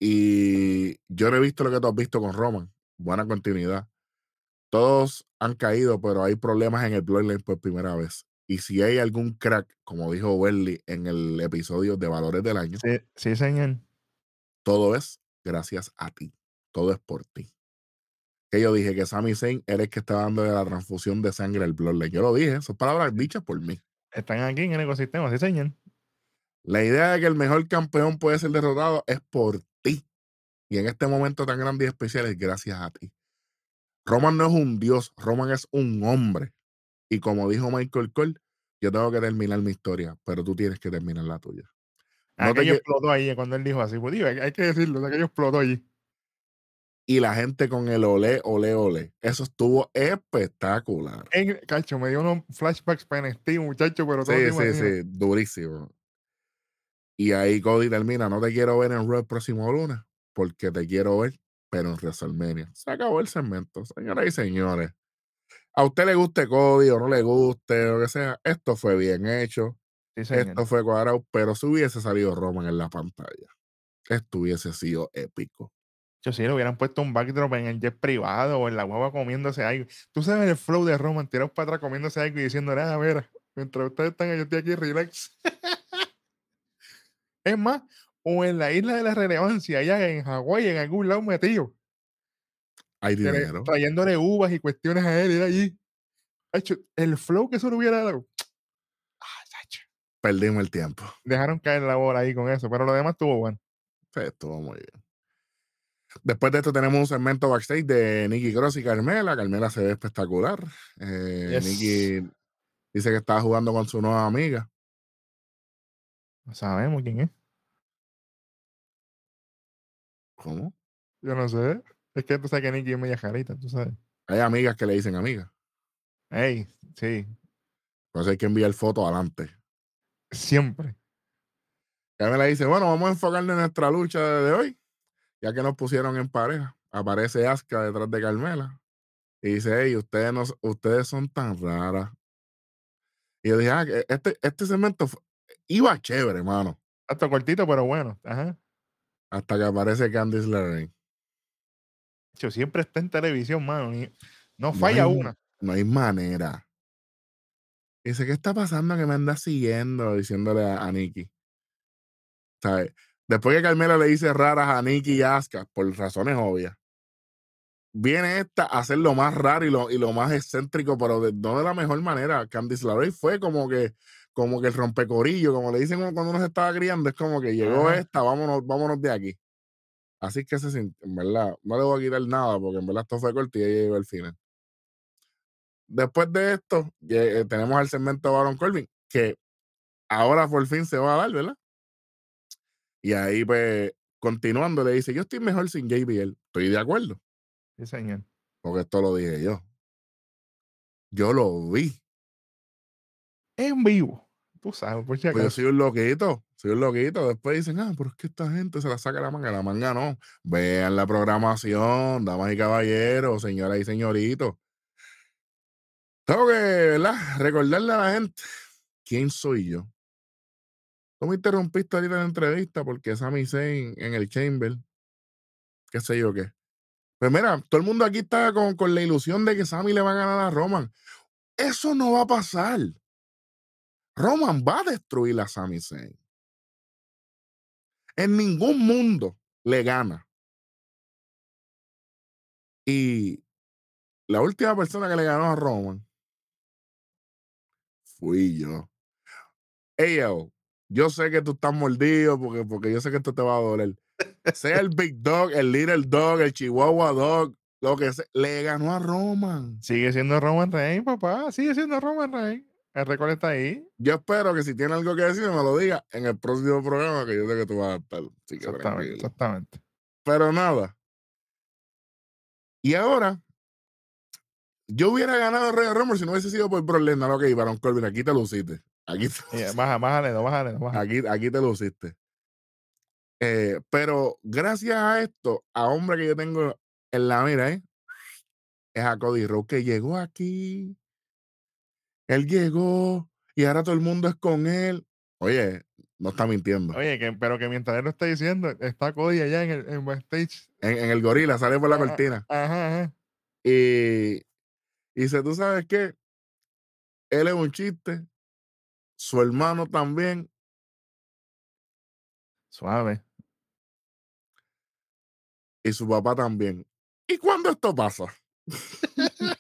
Speaker 1: Y yo no he visto lo que tú has visto con Roman. Buena continuidad. Todos han caído, pero hay problemas en el Bloodline por primera vez. Y si hay algún crack, como dijo Welly en el episodio de Valores del Año,
Speaker 2: Sí, sí, señor.
Speaker 1: todo es gracias a ti. Todo es por ti. Que yo dije que Sami Zayn era el que estaba dando de la transfusión de sangre al Bloodline. Yo lo dije, son palabras dichas por mí.
Speaker 2: Están aquí en el ecosistema, sí, señor.
Speaker 1: La idea de que el mejor campeón puede ser derrotado es por ti. Y en este momento tan grande y especial es gracias a ti. Roman no es un dios, Roman es un hombre. Y como dijo Michael Cole, yo tengo que terminar mi historia, pero tú tienes que terminar la tuya. No
Speaker 2: aquello
Speaker 1: que-
Speaker 2: explotó ahí cuando él dijo así. Pues digo, hay, que decirlo, aquello explotó allí.
Speaker 1: Y la gente con el olé, olé, olé. Eso estuvo espectacular.
Speaker 2: En, cacho, me dio unos flashbacks para NXT, muchacho, pero todo
Speaker 1: Sí, sí, sí, durísimo. Y ahí Cody termina, no te quiero ver en Raw el próximo lunes, porque te quiero ver, pero en WrestleMania. Se acabó el segmento, señoras y señores. A usted le guste Cody o no le guste, o lo que sea, esto fue bien hecho,
Speaker 2: Sí,
Speaker 1: esto fue cuadrado, pero si hubiese salido Roman en la pantalla, esto hubiese sido épico.
Speaker 2: Yo sí, le hubieran puesto un backdrop en el jet privado o en la guagua comiéndose algo. Tú sabes el flow de Roman, tirados para atrás comiéndose algo y diciendo, nada, a ver, mientras ustedes están, yo estoy aquí, relax. es más, o en la isla de la relevancia, allá en Hawái, en algún lado metido,
Speaker 1: Hay dinero.
Speaker 2: trayéndole uvas y cuestiones a él, y allí. El flow que eso le hubiera dado. Ah.
Speaker 1: Perdimos el tiempo.
Speaker 2: Dejaron caer la bola ahí con eso, pero lo demás estuvo bueno.
Speaker 1: Sí, estuvo muy bien. Después de esto tenemos un segmento backstage de Nicky Cross y Carmela. Carmela se ve espectacular. Eh,
Speaker 2: Yes.
Speaker 1: Nicky dice que estaba jugando con su nueva amiga.
Speaker 2: No sabemos quién es.
Speaker 1: ¿Cómo?
Speaker 2: Yo no sé. Es que tú sabes que Nicky es media jarita, tú sabes.
Speaker 1: Hay amigas que le dicen amiga.
Speaker 2: Ey, sí,
Speaker 1: Entonces hay que enviar fotos adelante.
Speaker 2: siempre.
Speaker 1: Carmela dice, bueno, vamos a enfocarnos en nuestra lucha de, hoy, ya que nos pusieron en pareja. Aparece Asuka detrás de Carmela y dice, hey, ustedes, no, ustedes son tan raras. Y yo dije, ah, este, este segmento iba chévere, hermano.
Speaker 2: Hasta cortito, pero bueno. Ajá.
Speaker 1: Hasta que aparece Candice LeRae.
Speaker 2: Yo siempre está en televisión, mano. ni- no
Speaker 1: No
Speaker 2: falla
Speaker 1: hay-
Speaker 2: una.
Speaker 1: No hay manera. Y dice, ¿qué está pasando que me anda siguiendo? Diciéndole a, a Nikki. ¿Sabes? Después que Carmela le dice raras a Nikki y Asuka, por razones obvias, viene esta a hacer lo más raro y lo, y lo más excéntrico, pero de- no de la mejor manera. Candice LeRae fue como que, como que el rompecorillo, como le dicen cuando uno se estaba criando, es como que llegó
Speaker 2: Ajá.
Speaker 1: esta, vámonos, vámonos de aquí. Así que se sintió, en verdad, no le voy a quitar nada, porque en verdad esto fue corto y ella llegó al final. Después de esto, eh, tenemos el segmento de Baron Corbin, que ahora por fin se va a dar, ¿verdad? Y ahí, pues, continuando, le dice, yo estoy mejor sin JBL. Estoy de acuerdo,
Speaker 2: Sí, señor.
Speaker 1: porque esto lo dije yo. Yo lo vi.
Speaker 2: En vivo. Tú sabes, por si
Speaker 1: Pues yo soy un loquito, soy un loquito. Después dicen, ah, pero es que esta gente se la saca la manga. La manga no. Vean la programación, damas y caballeros, señoras y señoritos. Tengo que, ¿verdad? Recordarle a la gente quién soy yo. Tú me interrumpiste ahorita en la entrevista porque Sami Zayn en el Chamber, qué sé yo qué. Pues mira, todo el mundo aquí está con, con la ilusión de que Sami le va a ganar a Roman. Eso no va a pasar. Roman va a destruir a Sami Zayn. En ningún mundo le gana. Y la última persona que le ganó a Roman fui yo. Yo, yo sé que tú estás mordido porque, porque yo sé que esto te va a doler. Sea el Big Dog, el Little Dog, el Chihuahua Dog, lo que sea, le ganó a Roman.
Speaker 2: Sigue siendo Roman Reigns, papá. Sigue siendo Roman Reigns. El récord está ahí.
Speaker 1: Yo espero que si tiene algo que decir me lo diga en el próximo programa que yo sé que tú vas a estar. Así que
Speaker 2: Exactamente, exactamente.
Speaker 1: Pero nada. Y ahora, yo hubiera ganado Rey Rumble si no hubiese sido por Brock Lesnar. Ok, Baron Corbin, aquí te luciste. Aquí te,
Speaker 2: Eh, Baja, bájale, no, bájale, no, bájale.
Speaker 1: aquí, aquí te luciste. Eh, pero gracias a esto, a hombre que yo tengo en la mira, ¿eh? es a Cody Rhodes que llegó aquí. Él llegó y ahora todo el mundo es con él. Oye, no está mintiendo.
Speaker 2: Oye, que, pero que mientras él lo está diciendo, está Cody allá en el en backstage.
Speaker 1: En, en el gorila, sale por la
Speaker 2: ah,
Speaker 1: cortina.
Speaker 2: Ajá, ajá.
Speaker 1: Y, y dice, ¿tú sabes qué? Él es un chiste. Su hermano también.
Speaker 2: Suave.
Speaker 1: Y su papá también. ¿Y cuándo esto pasa?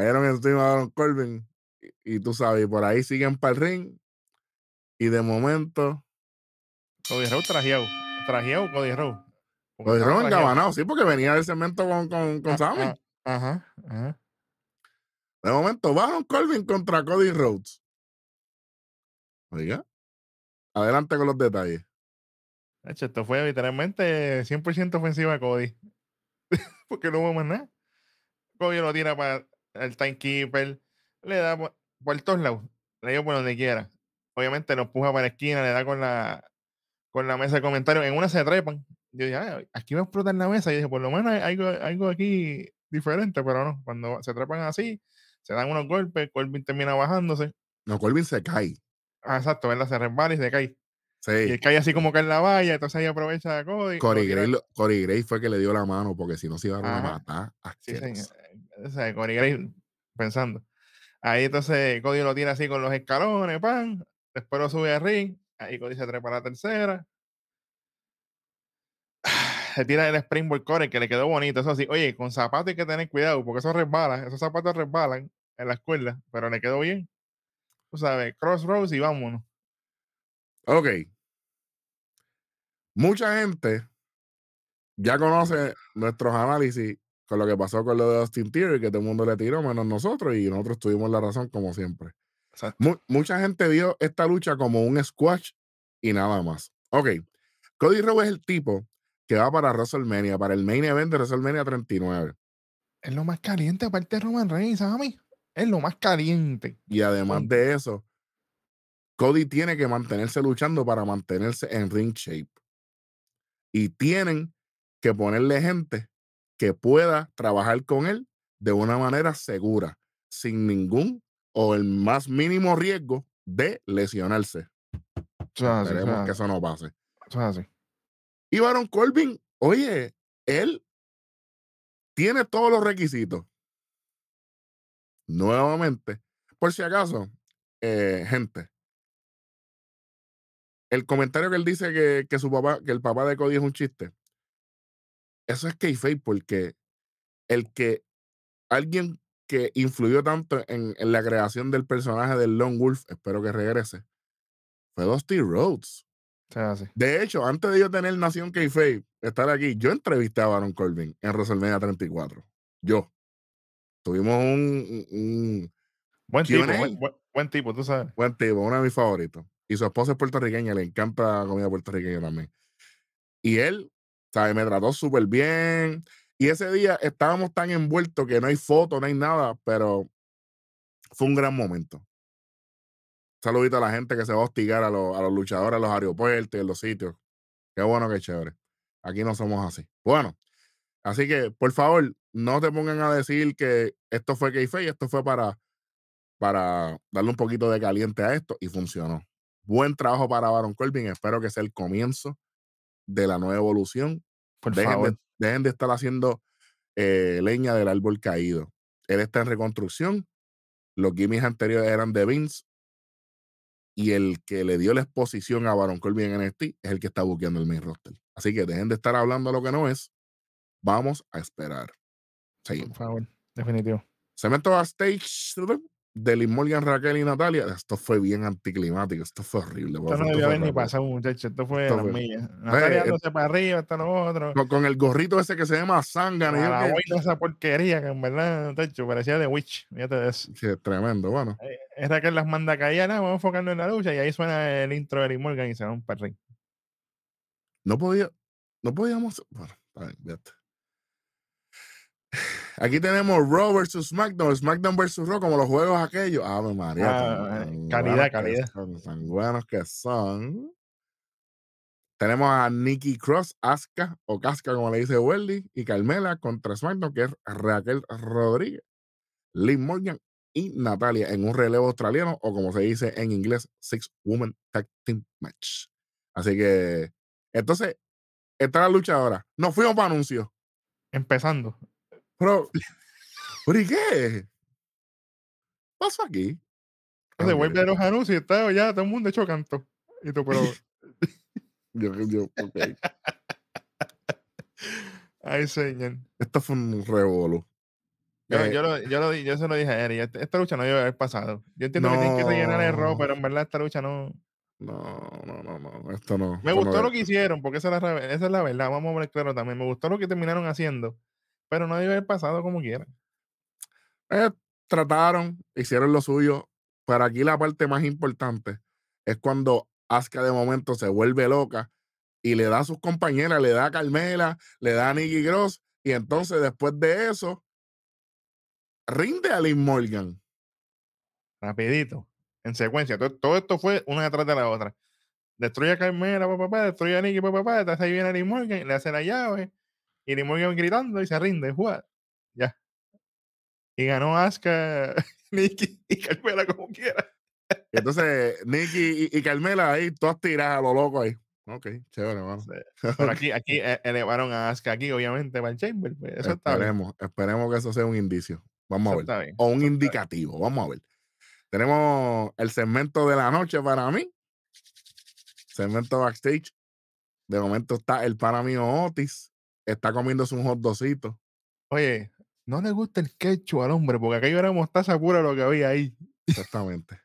Speaker 1: Cayeron encima de Baron Corbin. Y, y tú sabes, y por ahí siguen para el ring. Y de momento,
Speaker 2: Cody Rhodes trajeado. Trajeado Cody Rhodes. Porque
Speaker 1: Cody
Speaker 2: trajeado.
Speaker 1: engabanado, sí, porque venía del cemento con, con, con
Speaker 2: Ah,
Speaker 1: Sammy.
Speaker 2: ah, Ajá, ajá.
Speaker 1: De momento, Baron Corbin contra Cody Rhodes. Oiga, adelante con los detalles.
Speaker 2: Hacho, Esto fue literalmente 100% ofensiva de Cody. Porque no hubo más nada. Cody lo tira para el timekeeper. Le da por, por todos lados. Le dio por donde quiera. Obviamente lo empuja para la esquina, le da con la con la mesa de comentarios. En una se trepan. Yo dije, "Ah, aquí va a explotar la mesa. Y dije, por lo menos hay algo, algo aquí diferente, pero no. Cuando se trepan así, se dan unos golpes, Corbin termina bajándose.
Speaker 1: No, Corbin se cae.
Speaker 2: Ah, exacto, ¿verdad? Se resbala y se cae. Y
Speaker 1: Sí.
Speaker 2: él cae así como que en la valla, entonces ahí aprovecha a Cody.
Speaker 1: Corey Gray, Corey Gray fue que le dio la mano porque si no se iba a matada.
Speaker 2: Sí, señor. O sea, pensando. Ahí entonces Cody lo tira así con los escalones, pan. Después lo sube a ring. Ahí Cody se trepa a la tercera. Se tira el springboard core que le quedó bonito. Eso sí, oye, con zapatos hay que tener cuidado porque eso resbala. Esos zapatos resbalan en la escuela, pero le quedó bien. Tú sabes, crossroads y vámonos.
Speaker 1: Ok. Mucha gente ya conoce nuestros análisis con lo que pasó con lo de Austin Theory, que todo el mundo le tiró, menos nosotros, y nosotros tuvimos la razón como siempre. Mu- mucha gente vio esta lucha como un squash y nada más. Ok, Cody Rhodes es el tipo que va para WrestleMania, para el main event de WrestleMania 39.
Speaker 2: Es lo más caliente, aparte de Roman Reigns, mí. Es lo más caliente.
Speaker 1: Y además de eso, Cody tiene que mantenerse luchando para mantenerse en ring shape. Y tienen que ponerle gente que pueda trabajar con él de una manera segura, sin ningún o el más mínimo riesgo de lesionarse.
Speaker 2: Eso
Speaker 1: Esperemos
Speaker 2: es
Speaker 1: que eso no pase. Y Baron Corbin, oye, él tiene todos los requisitos. Nuevamente, por si acaso, eh, gente, el comentario que él dice que, que su papá, que el papá de Cody es un chiste, eso es kayfabe porque el que alguien que influyó tanto en, en la creación del personaje del Lone Wolf, espero que regrese, fue Dusty Rhodes.
Speaker 2: Así.
Speaker 1: De hecho, antes de yo tener Nación Kayfabe, estar aquí, yo entrevisté a Baron Corbin en WrestleMania 34. Yo. Tuvimos un, un-
Speaker 2: Buen tipo,
Speaker 1: Q&A.
Speaker 2: buen, buen- buen tipo, tú sabes.
Speaker 1: buen tipo, uno de mis favoritos. Y su esposa es puertorriqueña, le encanta la comida puertorriqueña también. Y él, ¿sabes? Me trató súper bien. Y ese día estábamos tan envueltos que no hay foto, no hay nada, pero fue un gran momento. Saludito a la gente que se va a hostigar a los, luchadores, a los aeropuertos y en los sitios. Qué bueno, qué chévere. Aquí no somos así. Bueno, así que por favor, no te pongan a decir que esto fue kayfabe, esto fue para, para darle un poquito de caliente a esto y funcionó. Buen trabajo para Baron Corbin. Espero que sea el comienzo de la nueva evolución.
Speaker 2: Por
Speaker 1: Dejen
Speaker 2: favor.
Speaker 1: de, dejen de estar haciendo eh, leña del árbol caído. Él está en reconstrucción. Los gimmicks anteriores eran de Vince. Y el que le dio la exposición a Baron Corbin en NXT es el que está buqueando el main roster. Así que dejen de estar hablando lo que no es. Vamos a esperar. Seguimos.
Speaker 2: Por favor. Definitivo.
Speaker 1: Cemento backstage de Liz Morgan, Raquel y Natalia. Esto fue bien anticlimático. Esto fue horrible.
Speaker 2: Esto no debió haber ni pasado, muchachos. Esto fue
Speaker 1: Esto
Speaker 2: las
Speaker 1: fue-
Speaker 2: millas. Natalia
Speaker 1: eh,
Speaker 2: para arriba, hasta lo otro.
Speaker 1: Con, con el gorrito ese que se llama.
Speaker 2: A
Speaker 1: yo
Speaker 2: la
Speaker 1: que-
Speaker 2: esa porquería que en verdad, tacho, parecía de Witch. Fíjate de eso.
Speaker 1: Sí, es tremendo. Bueno,
Speaker 2: Eh, Es Raquel las manda a callar, nada, vamos a enfocarnos en la lucha y ahí suena el intro de Lee Morgan y se van para el ring.
Speaker 1: no podía, no podíamos. Bueno, está bien, fíjate. Aquí tenemos Raw versus SmackDown, SmackDown versus Raw, como los juegos aquellos. Ave María.
Speaker 2: Ah,
Speaker 1: tan
Speaker 2: calidad, calidad.
Speaker 1: son, tan buenos que son. Tenemos a Nikki Cross, Asuka o Casca, como le dice Welly, y Carmela contra SmackDown, que es Raquel Rodríguez, Liv Morgan y Natalia en un relevo australiano, o como se dice en inglés, Six Woman Tag Team Match. Así que, entonces, esta es la lucha ahora. Nos fuimos para anuncios.
Speaker 2: Empezando.
Speaker 1: Pero, ¿pero y qué? pasó aquí?
Speaker 2: Entonces
Speaker 1: Ok,
Speaker 2: vuelve a los anuncios y está ya todo el mundo hecho canto. Y tú, pero,
Speaker 1: yo- yo- ok.
Speaker 2: ay señor.
Speaker 1: Esto fue un revolú.
Speaker 2: Yo,
Speaker 1: Eh,
Speaker 2: yo, lo, yo, lo yo se lo dije a Eri, esta, esta lucha no debe haber pasado. Yo entiendo que tienen que rellenar el robo, pero en verdad esta lucha no.
Speaker 1: No, no, no, no. Esto no.
Speaker 2: Me
Speaker 1: esto
Speaker 2: gustó lo que hicieron, porque esa es, la, esa es la verdad, vamos a ver claro también. Me gustó lo que terminaron haciendo, pero no debe haber pasado como quieran.
Speaker 1: Eh, trataron, hicieron lo suyo, pero aquí la parte más importante es cuando Asuka de momento se vuelve loca y le da a sus compañeras, le da a Carmela, le da a Nikki Cross, y entonces después de eso, rinde a Liv Morgan.
Speaker 2: Rapidito, en secuencia. Todo, todo esto fue una detrás de la otra. Destruye a Carmela, papá, destruye a Nicky, papá, entonces ahí viene Lee Morgan, le hace la llave, y Lee Morgan gritando y se rinde, juega. Ya. Y ganó Asuka, Nicky y Carmela como quiera.
Speaker 1: Y entonces Nikki y, y Carmela ahí, todas tiradas a lo loco ahí. Ok, chévere, mano.
Speaker 2: Pero aquí, aquí eh, elevaron a Asuka aquí, obviamente, para el Chamber. pues, eso está bien.
Speaker 1: esperemos, esperemos que eso sea un indicio. Vamos a ver.
Speaker 2: está.
Speaker 1: O un
Speaker 2: eso está
Speaker 1: indicativo. Vamos a ver. Tenemos el segmento de la noche para mí. Segmento backstage. De momento está el pana mío Otis. Está comiéndose un hot dogcito.
Speaker 2: Oye, no le gusta el ketchup al hombre, porque aquello era mostaza pura lo que había ahí.
Speaker 1: Exactamente.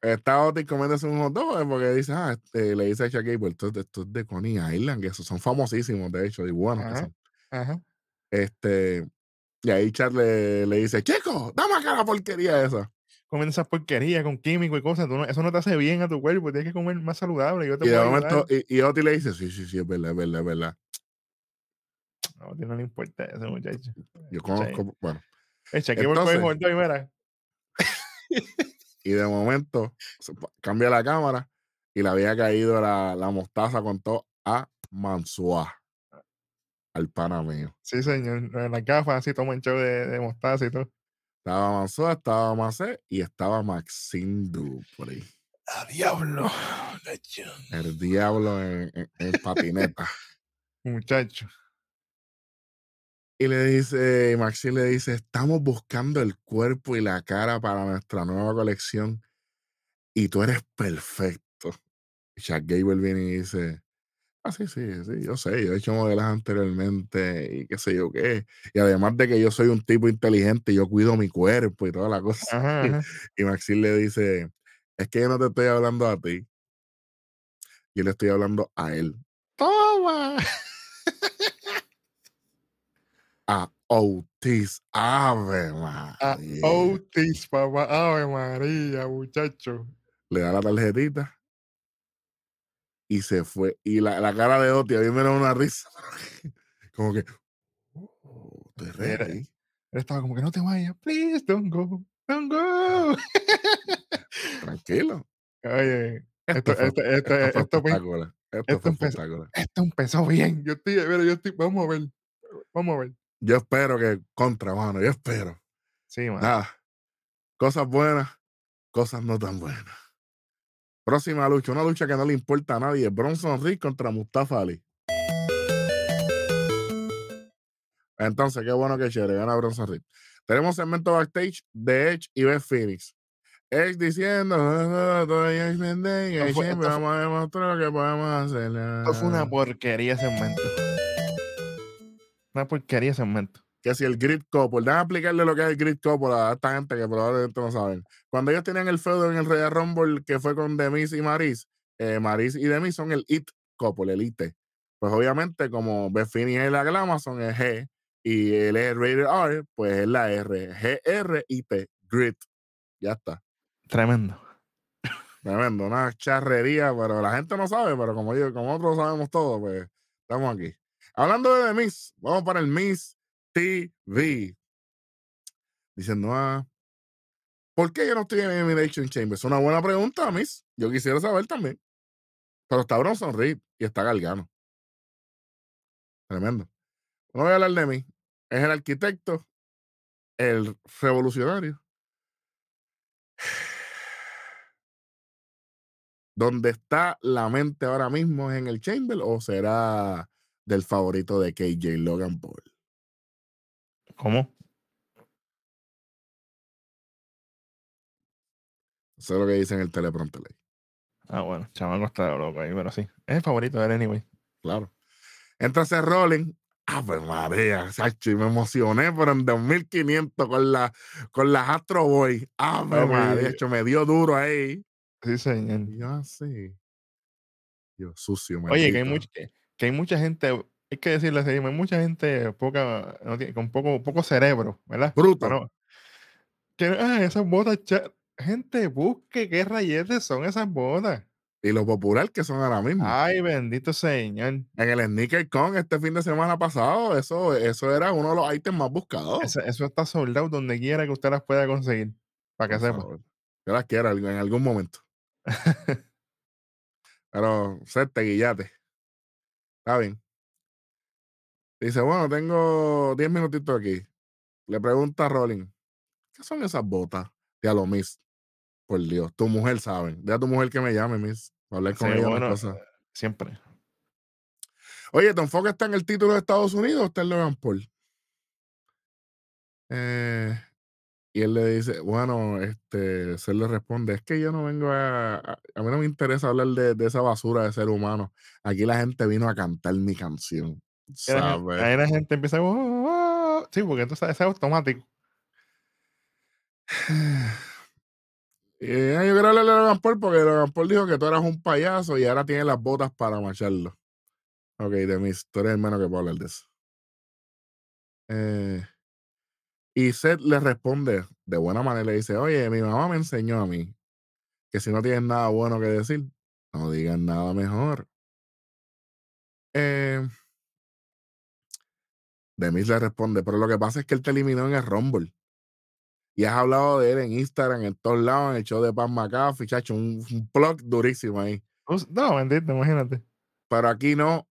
Speaker 1: Está Otis comiéndose un hot dog eh, porque dice, ah, este, le dice a Chuck Gable, esto, es de- esto es de Coney Island, que esos son famosísimos, de hecho, y buenos que son.
Speaker 2: Ajá.
Speaker 1: Este, y ahí Chad le, le dice, chico, dame acá la porquería esa.
Speaker 2: Comiendo esas porquerías con químico y cosas. tú no- eso no te hace bien a tu cuerpo. Tienes que comer más saludable. Yo te
Speaker 1: Y de momento, y, y Otis le dice, sí, sí, sí, es verdad, es verdad, es verdad.
Speaker 2: No, a ti no le importa eso, muchacho.
Speaker 1: Yo conozco, bueno.
Speaker 2: Por
Speaker 1: Entonces-
Speaker 2: hot dog y
Speaker 1: de momento cambia la cámara y le había caído la, la mostaza con todo a Mansuá, al pana mío.
Speaker 2: Sí, señor. En las gafas así, toma el show de, de mostaza y todo.
Speaker 1: Estaba Mansuá, estaba Macé y estaba Maxine Dupri.
Speaker 2: ¡A diablo!
Speaker 1: El diablo en, en- en patineta.
Speaker 2: Muchacho.
Speaker 1: Y le dice, Maxine le dice, estamos buscando el cuerpo y la cara para nuestra nueva colección y tú eres perfecto. Chuck Gable viene y dice, ah, sí, sí, sí, yo sé, yo he hecho modelos anteriormente y qué sé yo qué. Y además de que yo soy un tipo inteligente, yo cuido mi cuerpo y toda la cosa.
Speaker 2: Ajá, ajá.
Speaker 1: Y Maxine le dice, es que yo no te estoy hablando a ti, yo le estoy hablando a él.
Speaker 2: ¡Toma!
Speaker 1: A Otis Ave
Speaker 2: A
Speaker 1: María.
Speaker 2: Otis, papá. Ave María, muchacho.
Speaker 1: le da la tarjetita y se fue. Y la, la cara de Otis, a mí me da una risa. Como que, oh, te reí.
Speaker 2: Él estaba como que no te vayas. Please don't go. Don't go.
Speaker 1: Tranquilo.
Speaker 2: Oye,
Speaker 1: Esto,
Speaker 2: esto, esto, esto,
Speaker 1: esto
Speaker 2: empezó- bien. Yo estoy, yo estoy, vamos a ver. Vamos a ver.
Speaker 1: Yo espero que contra, mano. Yo espero.
Speaker 2: Sí, man.
Speaker 1: Nada. Cosas buenas, cosas no tan buenas. Próxima lucha, una lucha que no le importa a nadie. Bronson Reed contra Mustafa Ali. Entonces, qué bueno que chévere, gana Bronson Reed. Tenemos segmento backstage de Edge y Beth Phoenix. Edge diciendo, "Ah, todavía
Speaker 2: esto fue-
Speaker 1: vamos a demostrar que podemos hacer.
Speaker 2: Esto fue una porquería ese momento. Una porquería ese momento.
Speaker 1: que si el grid couple, déjame explicarle lo que es el grid couple a esta gente que probablemente no saben. Cuando ellos tenían el feudo en el Royal Rumble que fue con Demis y Maris, eh, Maris y Demis son el IT couple, el IT. Pues obviamente como Beth Phoenix es la glama, son el G y él es rated R, pues es la R. G-R-I-T, grid. Ya está.
Speaker 2: Tremendo.
Speaker 1: Tremendo, una charrería, pero la gente no sabe, pero como yo, como nosotros sabemos todo, pues estamos aquí. Hablando de The Miss, vamos para el Miss TV. Diciendo, ah, ¿por qué yo no estoy en Elimination Chamber? Es una buena pregunta, Miss. Yo quisiera saber también. Pero está Bronson Reed y está Galgano. Tremendo. No voy a hablar de mí. Es el arquitecto, el revolucionario. ¿Dónde está la mente ahora mismo es en el Chamber o será del favorito de KJ Logan Paul?
Speaker 2: ¿Cómo?
Speaker 1: Eso es lo que dice en el teleprompter.
Speaker 2: Ah, bueno, chamaco está loco ahí, pero sí. Es el favorito de él, anyway.
Speaker 1: Claro. Entonces Rolling. Ah, pues María, Sacho, y me emocioné, pero en 2500 con, la, con las Astro Boy. Ah, pues. María, hecho, me dio duro ahí.
Speaker 2: Sí, señor.
Speaker 1: Y yo así. Yo sucio,
Speaker 2: Oye, que hay, much- que, hay mucha gente, hay que decirle así, hay mucha gente poca, no tiene- con poco, poco cerebro, ¿verdad?
Speaker 1: Bruto.
Speaker 2: Bueno, que, ah, esas botas, gente, busque qué rayetes son esas botas.
Speaker 1: Y lo popular que son ahora mismo.
Speaker 2: Ay, bendito señor.
Speaker 1: En el Sneaker Con este fin de semana pasado, eso, eso era uno de los ítems más buscados.
Speaker 2: Eso, eso está soldado donde quiera que usted las pueda conseguir. Para que sepa.
Speaker 1: Yo las quiero en algún momento. Pero, sete, guillate. Está bien. Dice, bueno, tengo 10 minutitos aquí. Le pregunta a Rolling, ¿qué son esas botas? Ya lo Miss. Por Dios, tu mujer sabe. Deja a tu mujer que me llame, Miss. Para hablar con
Speaker 2: Sí,
Speaker 1: ella
Speaker 2: bueno,
Speaker 1: cosas.
Speaker 2: Siempre.
Speaker 1: Oye, ¿Tom Fox está en el título de Estados Unidos o está en Logan Paul? Eh, y él le dice, bueno, este, se le responde, es que yo no vengo a, a, a mí no me interesa hablar de, de esa basura de ser humano. Aquí la gente vino a cantar mi canción, ¿sabes?
Speaker 2: Ahí la gente empieza, "Oh, oh", sí, porque sabes, es automático.
Speaker 1: Eh, yo quiero hablarle a Logan Paul porque Logan Paul dijo que tú eras un payaso y ahora tiene las botas para marcharlo. Ok, de mis, tú eres el menos que puedo hablar de eso. Eh, y Seth le responde de buena manera, le dice, oye, mi mamá me enseñó a mí que si no tienes nada bueno que decir, no digas nada mejor. Eh, Demis le responde, pero lo que pasa es que él te eliminó en el Rumble. Y has hablado de él en Instagram, en todos lados, en el show de Paz McAfee, chacho, un, un plug durísimo ahí.
Speaker 2: No, bendito, imagínate.
Speaker 1: Pero aquí no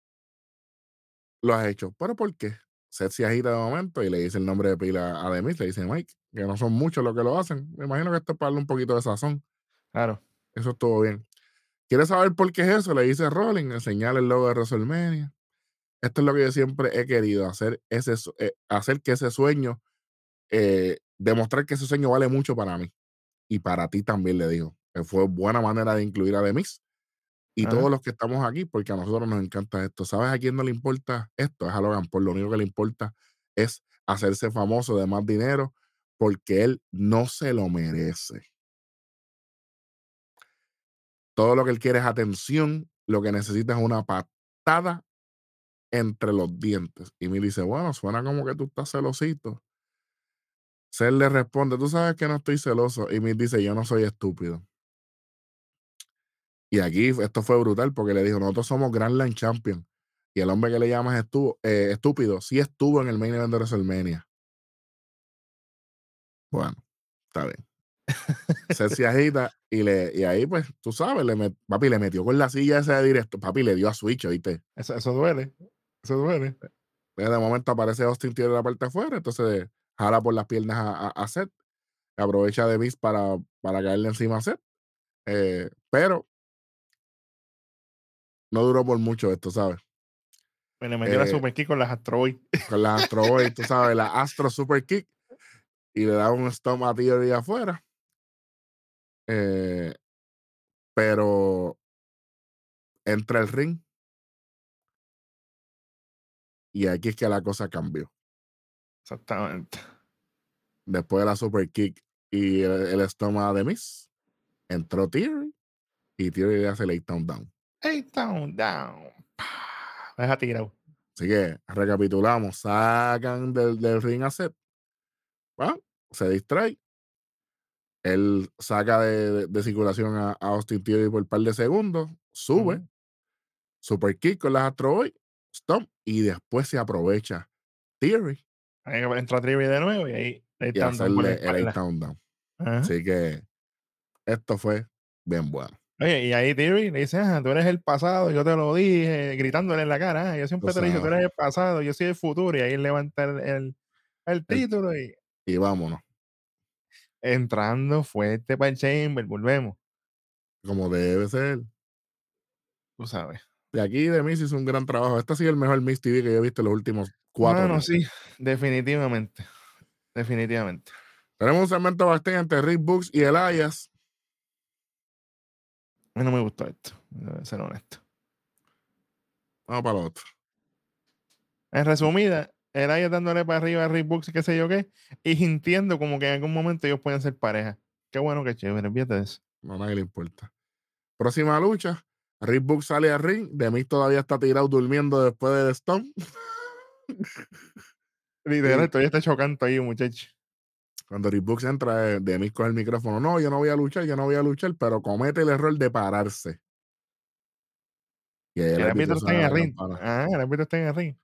Speaker 1: lo has hecho. ¿Pero por qué? Seth se agita de momento y le dice el nombre de pila a Demis, le dice Mike, que no son muchos los que lo hacen. Me imagino que esto es para darle un poquito de sazón.
Speaker 2: Claro.
Speaker 1: Eso estuvo bien. ¿Quieres saber por qué es eso? Le dice Rolling, enseñar el logo de WrestleMania. Esto es lo que yo siempre he querido, hacer, ese, eh, hacer que ese sueño, eh, demostrar que ese sueño vale mucho para mí. Y para ti también, le digo. Que fue buena manera de incluir a Demis y todos los que estamos aquí, porque a nosotros nos encanta esto. ¿Sabes a quién no le importa esto? Es a Logan Paul. Lo único que le importa es hacerse famoso de más dinero porque él no se lo merece. Todo lo que él quiere es atención, lo que necesita es una patada entre los dientes. Y me dice, bueno, suena como que tú estás celosito. Ser le responde, tú sabes que no estoy celoso. Y me dice, yo no soy estúpido. Y aquí esto fue brutal porque le dijo, nosotros somos Grand Line Champion. Y el hombre que le llamas estuvo, eh, estúpido, sí estuvo en el main event de WrestleMania. Bueno, está bien. se agita y, le, y ahí, pues, tú sabes, le papi le metió con la silla ese de directo. Papi le dio a Switch, ¿oíste?
Speaker 2: Eso, eso duele. Eso duele.
Speaker 1: De momento aparece Austin tiene la parte afuera, entonces jala por las piernas a, a, Seth. Aprovecha de Miss para, para caerle encima a Seth. Eh, pero no duró por mucho esto, ¿sabes?
Speaker 2: Me le metió la eh super kick con las Astro Boy.
Speaker 1: Con las Astro Boy, tú sabes, la Astro Super Kick. Y le da un stomp a de afuera. Eh, pero entra el ring. Y aquí es que la cosa cambió.
Speaker 2: Exactamente.
Speaker 1: Después de la super kick y el, estómago de Miss, entró Theory y Theory le hace el 8 down down.
Speaker 2: 8 down down. Deja tirado.
Speaker 1: Así que recapitulamos. Sacan del, ring a Seth. se distrae él saca de, circulación a, Austin Theory por un par de segundos, sube, super kick con las Astro Boy, stop, y después se aprovecha Theory.
Speaker 2: Ahí entra Theory de nuevo y ahí
Speaker 1: y hacerle el down. Así que esto fue bien bueno.
Speaker 2: Oye, y ahí Theory le dice, ah, tú eres el pasado, yo te lo dije, gritándole en la cara, ah, yo siempre te dije, tú eres el pasado, yo soy el futuro, y ahí levanta el, el, título y...
Speaker 1: Y vámonos
Speaker 2: entrando fuerte para el Chamber, volvemos.
Speaker 1: Como debe ser.
Speaker 2: Tú sabes.
Speaker 1: De aquí de Miss hizo un gran trabajo. Este ha sido el mejor Miss TV que yo he visto en los últimos cuatro
Speaker 2: años. sí, definitivamente. Definitivamente.
Speaker 1: Tenemos un segmento bastante entre Rick Books y Elias.
Speaker 2: A mí no me gustó esto, debe ser honesto.
Speaker 1: Vamos para el otro.
Speaker 2: En resumida, ahí dándole para arriba a Rick Books y qué sé yo qué, y sintiendo como que en algún momento ellos pueden ser pareja. Qué bueno, qué chévere, fíjate eso.
Speaker 1: No, a nadie le importa. Próxima lucha, Rick Books sale a ring, Demis todavía está tirado durmiendo después del Stone.
Speaker 2: Literal, todavía está chocando ahí, muchacho.
Speaker 1: Cuando Rick Books entra, Demis con el micrófono, no, yo no voy a luchar, yo no voy a luchar, pero comete el error de pararse.
Speaker 2: Y el árbitro está en el ring. Ah, el árbitro está en el ring.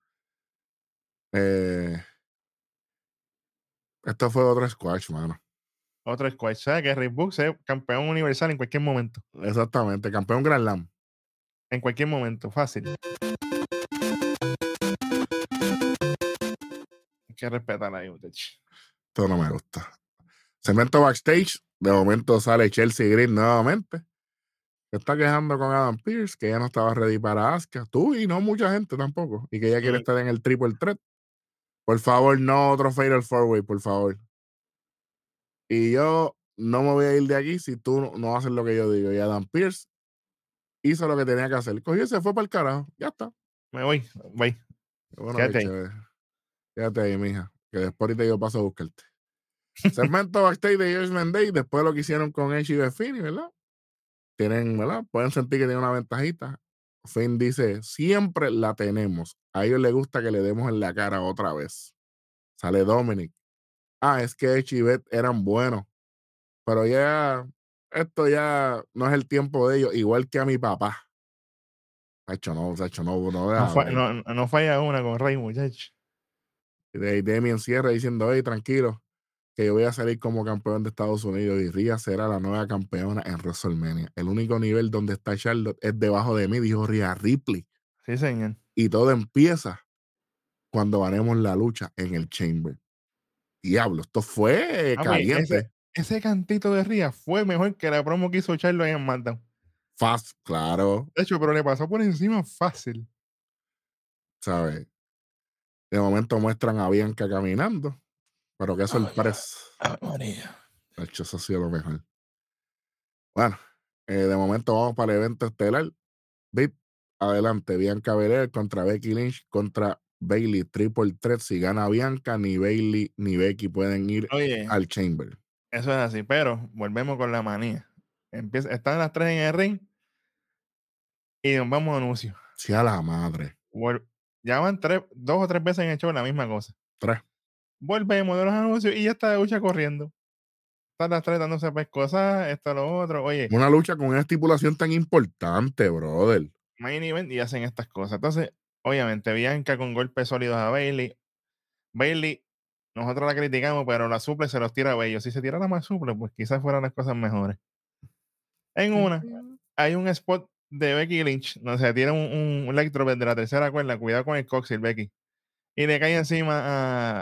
Speaker 1: Eh, esto fue otro squash, mano.
Speaker 2: Otro squash. ¿Sabes que Rick Books es campeón universal en cualquier momento?
Speaker 1: Exactamente, campeón Grand Slam.
Speaker 2: En cualquier momento, fácil. Hay que respetar ahí, muchachos.
Speaker 1: Esto no me gusta. Cemento backstage. De momento sale Chelsea Green nuevamente. Se está quejando con Adam Pierce, que ya no estaba ready para Asuka. Tú y no mucha gente tampoco. Y que ella quiere estar en el triple threat. Por favor, no otro Fatal Four Way, por favor. Y yo no me voy a ir de aquí si tú no, haces lo que yo digo. Y Adam Pierce hizo lo que tenía que hacer. Cogió y se fue para el carajo. Ya está.
Speaker 2: Me voy. Voy.
Speaker 1: Bueno, Quédate ahí. Quédate ahí, mija. Que después ahorita yo paso a buscarte. Segmento backstage de Judgment Day, después lo que hicieron con Edge y The Finn, ¿verdad? Tienen, ¿verdad? Pueden sentir que tienen una ventajita. Finn dice, siempre la tenemos. A ellos les gusta que le demos en la cara otra vez. Sale Dominic. Ah, es que Edge y Beth eran buenos. Pero ya, esto ya no es el tiempo de ellos, igual que a mi papá. Hacho, no, Hacho, no, no,
Speaker 2: No,
Speaker 1: deja
Speaker 2: fa-
Speaker 1: ver.
Speaker 2: no- no falla una con Rey, muchacho.
Speaker 1: De Demian cierra diciendo, oye, tranquilo, que yo voy a salir como campeón de Estados Unidos y Rhea será la nueva campeona en WrestleMania. El único nivel donde está Charlotte es debajo de mí, dijo Rhea Ripley.
Speaker 2: Sí, señor.
Speaker 1: Y todo empieza cuando ganemos la lucha en el Chamber. Diablo, esto fue
Speaker 2: Ah, pues,
Speaker 1: caliente.
Speaker 2: ese, ese cantito de Ría fue mejor que la promo que hizo Charlo ahí en SmackDown.
Speaker 1: Fast, claro,
Speaker 2: De hecho, pero le pasó por encima fácil.
Speaker 1: ¿sabes? De momento muestran a Bianca caminando, pero qué sorpresa. De hecho, eso ha sido lo mejor. Bueno, eh, de momento vamos para el evento estelar. Vip, adelante, Bianca Belair contra Becky Lynch contra Bailey Triple Threat. Si gana Bianca, ni Bailey ni Becky pueden ir
Speaker 2: Oye,
Speaker 1: al Chamber.
Speaker 2: eso es así, pero volvemos con la manía. Empieza, están las tres en el ring y nos vamos a anuncio.
Speaker 1: Sí, a la madre.
Speaker 2: Vol- ya van tres, dos o tres veces en el show la misma cosa.
Speaker 1: Tres.
Speaker 2: Volvemos de los anuncios y ya está de lucha corriendo. Están las tres dándose pescosas, esto, lo otro. Oye,
Speaker 1: Una lucha con una estipulación tan importante, brother.
Speaker 2: main event y hacen estas cosas. Entonces, obviamente, Bianca con golpes sólidos a Bailey. Bailey, nosotros la criticamos, pero la suple se los tira a Bello. Si se tirara más suple, pues quizás fueran las cosas mejores. En una, hay un spot de Becky Lynch donde se tira un, un electro de la tercera cuerda. Cuidado con el coxil, Becky. Y le cae encima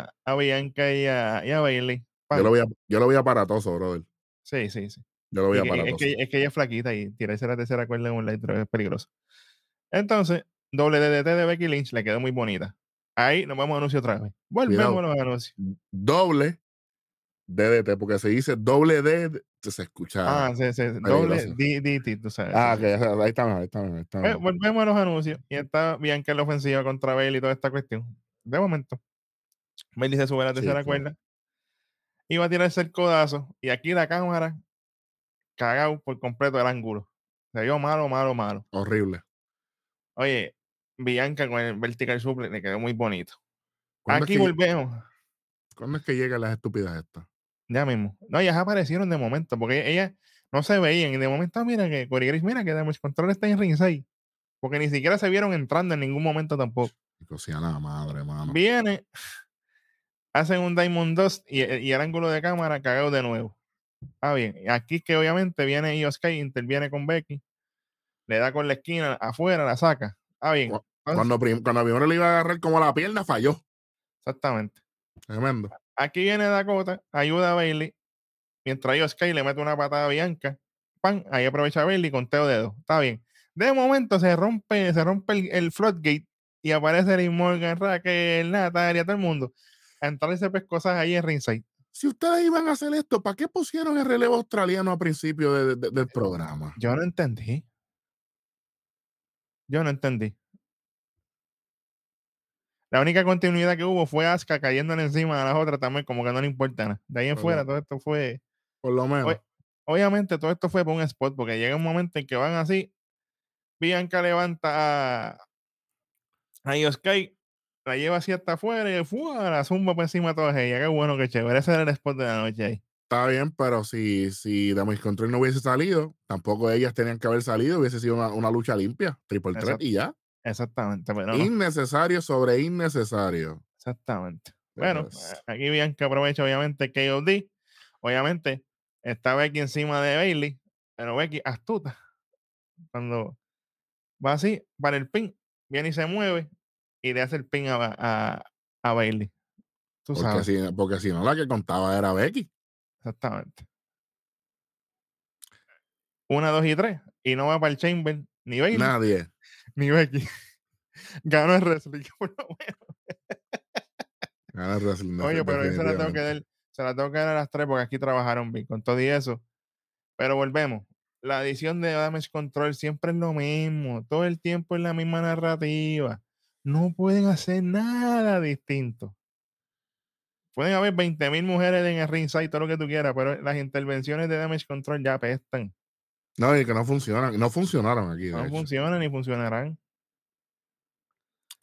Speaker 2: a, a Bianca y a, y a Bailey.
Speaker 1: Yo lo voy a, yo lo aparatoso, brother.
Speaker 2: Sí, sí, sí.
Speaker 1: Yo lo voy
Speaker 2: Y
Speaker 1: a
Speaker 2: que- es,
Speaker 1: aparatoso.
Speaker 2: que, es que ella es flaquita y tirarse la tercera cuerda en un electro es peligroso. Entonces, doble DDT de Becky Lynch le quedó muy bonita. Ahí nos vamos a anuncio otra vez. Volvemos
Speaker 1: Cuidado.
Speaker 2: a los anuncios.
Speaker 1: Doble DDT, porque se dice doble D, se escucha.
Speaker 2: Ah, sí, sí, doble. DDT, tú sabes.
Speaker 1: Ah, que ahí está mejor, ahí mejor.
Speaker 2: volvemos a los anuncios. Y está Bianca en la ofensiva contra Bailey y toda esta cuestión. De momento, Bailey se sube a la tercera cuerda va a tirarse el codazo. Y aquí la cámara cagado por completo el ángulo. Se vio malo, malo, malo.
Speaker 1: Horrible.
Speaker 2: Oye, Bianca con el vertical suplex le quedó muy bonito.
Speaker 1: ¿Cuándo,
Speaker 2: Aquí
Speaker 1: es que,
Speaker 2: volvemos.
Speaker 1: ¿Cuándo es que llegan las estúpidas estas?
Speaker 2: Ya mismo. No, ellas aparecieron de momento, porque ellas no se veían. Y de momento, mira que Corey Grace, mira que Damage Control está en ringside. Porque ni siquiera se vieron entrando en ningún momento tampoco.
Speaker 1: A la madre, mano.
Speaker 2: Viene, hacen un Diamond Dust y, y el ángulo de cámara cagado de nuevo. Ah, bien. Aquí que obviamente viene Io Sky, interviene con Becky, le da con la esquina afuera, la saca. Ah, bien. Entonces,
Speaker 1: Cuando, cuando primero le iba a agarrar como la pierna, falló.
Speaker 2: exactamente.
Speaker 1: Tremendo.
Speaker 2: Aquí viene Dakota, ayuda a Bailey, mientras Io Sky le mete una patada a Bianca. Pan, ahí aprovecha Bailey con teo dedo. Está bien. De momento se rompe, se rompe el, el floodgate y aparece Liv Morgan, Raquel, Natalia, todo el mundo. A entrarse pescosas ahí en ringside.
Speaker 1: Si ustedes iban a hacer esto, ¿para qué pusieron el relevo australiano a principio de- de- del programa?
Speaker 2: Yo no entendí. Yo no entendí. La única continuidad que hubo fue Asuka cayéndole encima a las otras también, como que no le importa nada. De ahí en fuera, todo esto fue.
Speaker 1: Por lo menos.
Speaker 2: Obviamente, todo esto fue por un spot, porque llega un momento en que van así. Bianca levanta a, a la lleva así hasta afuera y ¡fua! la zumba por encima de todas ellas. Qué bueno, qué chévere. Ese era el spot de la noche ahí.
Speaker 1: Está bien, pero si, si Damage Control no hubiese salido, tampoco ellas tenían que haber salido, hubiese sido una, una lucha limpia, triple threat y ya.
Speaker 2: Exactamente, pero no.
Speaker 1: Innecesario sobre innecesario.
Speaker 2: Exactamente. Bueno,
Speaker 1: Pues,
Speaker 2: a- aquí Bianca aprovecha obviamente KOD. Obviamente está Becky encima de Bailey, pero Becky astuta. Cuando va así para el pin, viene y se mueve y le hace el pin a, a, a Bailey. Tú
Speaker 1: porque,
Speaker 2: sabes.
Speaker 1: si, porque si no, la que contaba era Becky.
Speaker 2: Exactamente. Una, dos y tres. Y no va para el Chamber ni Bailey
Speaker 1: Nadie.
Speaker 2: Ni Becky. Ganó el wrestling. por lo menos.
Speaker 1: Gana el wrestling,
Speaker 2: Oye, pero yo se la tengo que dar, se la tengo que dar a las tres porque aquí trabajaron bien con todo y eso. Pero volvemos. La edición de Damage Control siempre es lo mismo. Todo el tiempo es la misma narrativa. No pueden hacer nada distinto. Pueden haber 20.000 mujeres en el ringside, todo lo que tú quieras, pero las intervenciones de damage control ya apestan.
Speaker 1: No, y que no funcionan. No funcionaron aquí.
Speaker 2: No funcionan ni funcionarán.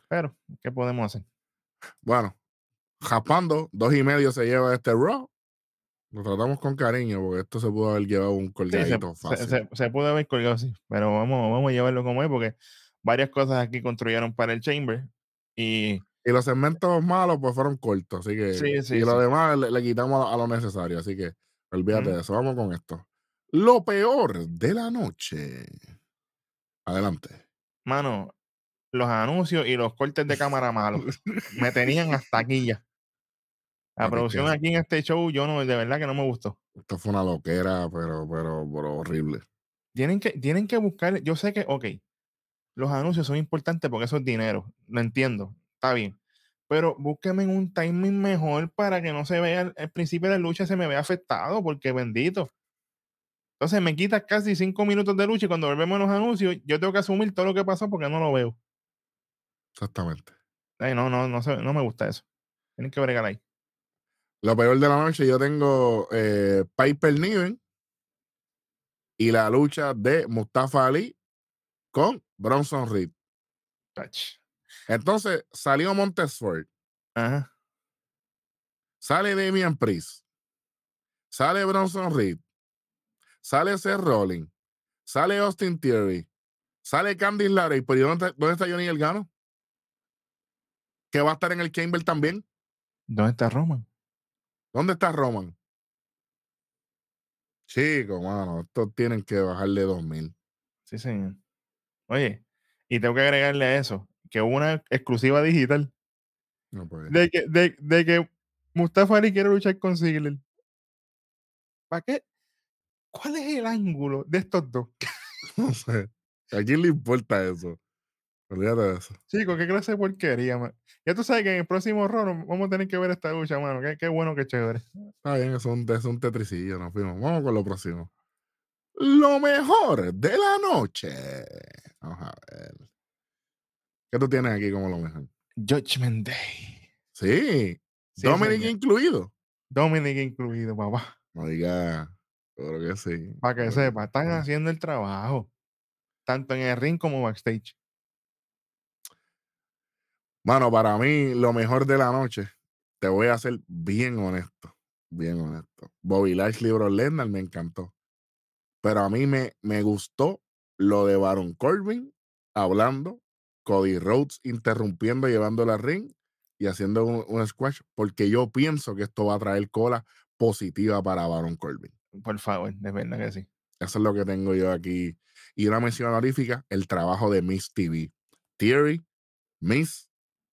Speaker 2: Pero, ¿qué podemos hacer?
Speaker 1: Bueno, japando, dos y medio se lleva este Raw. Lo tratamos con cariño porque esto se pudo haber llevado un
Speaker 2: Sí, se,
Speaker 1: colgadito
Speaker 2: se-
Speaker 1: fácil.
Speaker 2: se- se pudo haber colgado, sí, pero vamos, vamos a llevarlo como es, porque varias cosas aquí construyeron para el Chamber. Y
Speaker 1: Y los segmentos malos pues fueron cortos, así que
Speaker 2: Sí, sí,
Speaker 1: y lo demás le, le quitamos a, lo necesario, así que olvídate de eso. Vamos con esto. Lo peor de la noche. Adelante.
Speaker 2: mano, los anuncios y los cortes de cámara malos me tenían hasta aquí ya. La producción aquí en este show, yo no, de verdad que no me gustó.
Speaker 1: Esto fue una loquera, pero, pero, pero horrible.
Speaker 2: Tienen que, tienen que buscar, yo sé que, ok, los anuncios son importantes porque eso es dinero, lo entiendo, está bien. Pero búsquenme en un timing mejor para que no se vea el, el principio de la lucha, se me vea afectado, porque bendito. Entonces me quitas casi cinco minutos de lucha y cuando volvemos a los anuncios, yo tengo que asumir todo lo que pasó porque no lo veo.
Speaker 1: Exactamente.
Speaker 2: Ay, no, no, no, no me gusta eso. Tienen que bregar ahí.
Speaker 1: Lo peor de la noche, yo tengo eh, Piper Niven y la lucha de Mustafa Ali con Bronson Reed. Entonces salió Montesford,
Speaker 2: Ajá.
Speaker 1: sale Damian Priest, sale Bronson Reed, sale Seth Rollins, sale Austin Theory, sale Candice LeRae, pero ¿y ¿dónde está, dónde está Johnny Elgano? Que va a estar en el Chamber también.
Speaker 2: ¿Dónde está Roman?
Speaker 1: ¿Dónde está Roman? Chico, mano, estos tienen que bajarle 2000.
Speaker 2: Sí, señor. Oye, y tengo que agregarle a eso que hubo una exclusiva digital
Speaker 1: No puede.
Speaker 2: de que, de, de que Mustafa Ali quiere luchar con Ziggler. ¿Para qué? ¿Cuál es el ángulo de estos dos?
Speaker 1: No sé. ¿A quién le importa eso? Olvídate de eso.
Speaker 2: Chicos, qué clase de porquería, man. Ya tú sabes que en el próximo Raw vamos a tener que ver esta lucha, mano. Qué, qué bueno, qué chévere.
Speaker 1: Está bien, es un, es un tetricillo, nos fuimos. Vamos con lo próximo. Lo mejor de la noche. Vamos a ver. ¿Qué tú tienes aquí como lo mejor?
Speaker 2: Judgment Day.
Speaker 1: Sí,
Speaker 2: Sí,
Speaker 1: Dominic
Speaker 2: señor.
Speaker 1: incluido.
Speaker 2: Dominic incluido, papá.
Speaker 1: No diga, seguro que sí.
Speaker 2: Para que sepa, están haciendo el trabajo. Tanto en el ring como backstage.
Speaker 1: Mano, para mí, lo mejor de la noche, te voy a ser bien honesto. Bien honesto. Bobby Lashley Brock Lesnar me encantó. Pero a mí me, me gustó lo de Baron Corbin hablando, Cody Rhodes interrumpiendo, llevándolo al ring y haciendo un, un squash, porque yo pienso que esto va a traer cola positiva para Baron Corbin.
Speaker 2: Por favor, de verdad que sí.
Speaker 1: Eso es lo que tengo yo aquí. Y una mención honorífica, el trabajo de Miss TV. Theory, Miss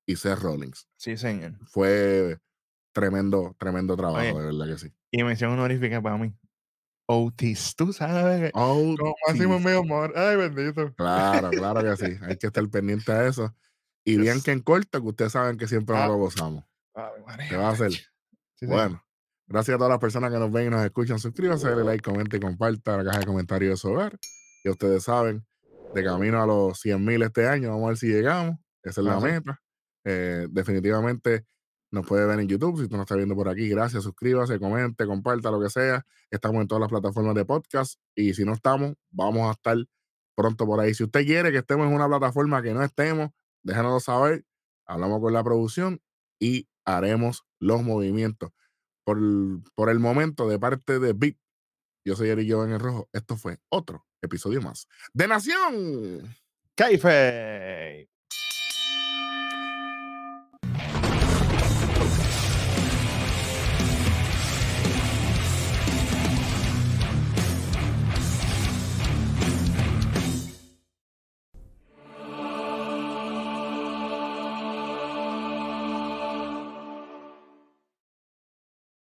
Speaker 1: y Seth Rollins.
Speaker 2: Sí, señor.
Speaker 1: Fue tremendo, tremendo trabajo,
Speaker 2: Oye.
Speaker 1: de verdad que sí.
Speaker 2: Y mención honorífica para mí. Otis, tú sabes.
Speaker 1: Oh,
Speaker 2: Como Máximo medio amor. Ay, bendito.
Speaker 1: Claro, claro que sí. Hay que estar pendiente a eso. Y bien que en corto, que ustedes saben que siempre nos
Speaker 2: Ah.
Speaker 1: lo gozamos.
Speaker 2: María,
Speaker 1: ¿Qué va a hacer?
Speaker 2: Sí.
Speaker 1: Bueno, gracias a todas las personas que nos ven y nos escuchan. Suscríbanse, dale like, comenta y comparta la caja de comentarios de su hogar. Ya ustedes saben, de camino a los 100 mil este año, vamos a ver si llegamos. Esa es la meta. Eh, definitivamente nos puede ver en YouTube. Si tú nos estás viendo por aquí, gracias. Suscríbase, comente, comparta, lo que sea. Estamos en todas las plataformas de podcast. Y si no estamos, vamos a estar pronto por ahí. Si usted quiere que estemos en una plataforma que no estemos, déjanoslo saber. Hablamos con la producción y haremos los movimientos. Por, por el momento, de parte de Bit, yo soy Eric en el Rojo. Esto fue otro episodio más de Nación.
Speaker 2: Kaife.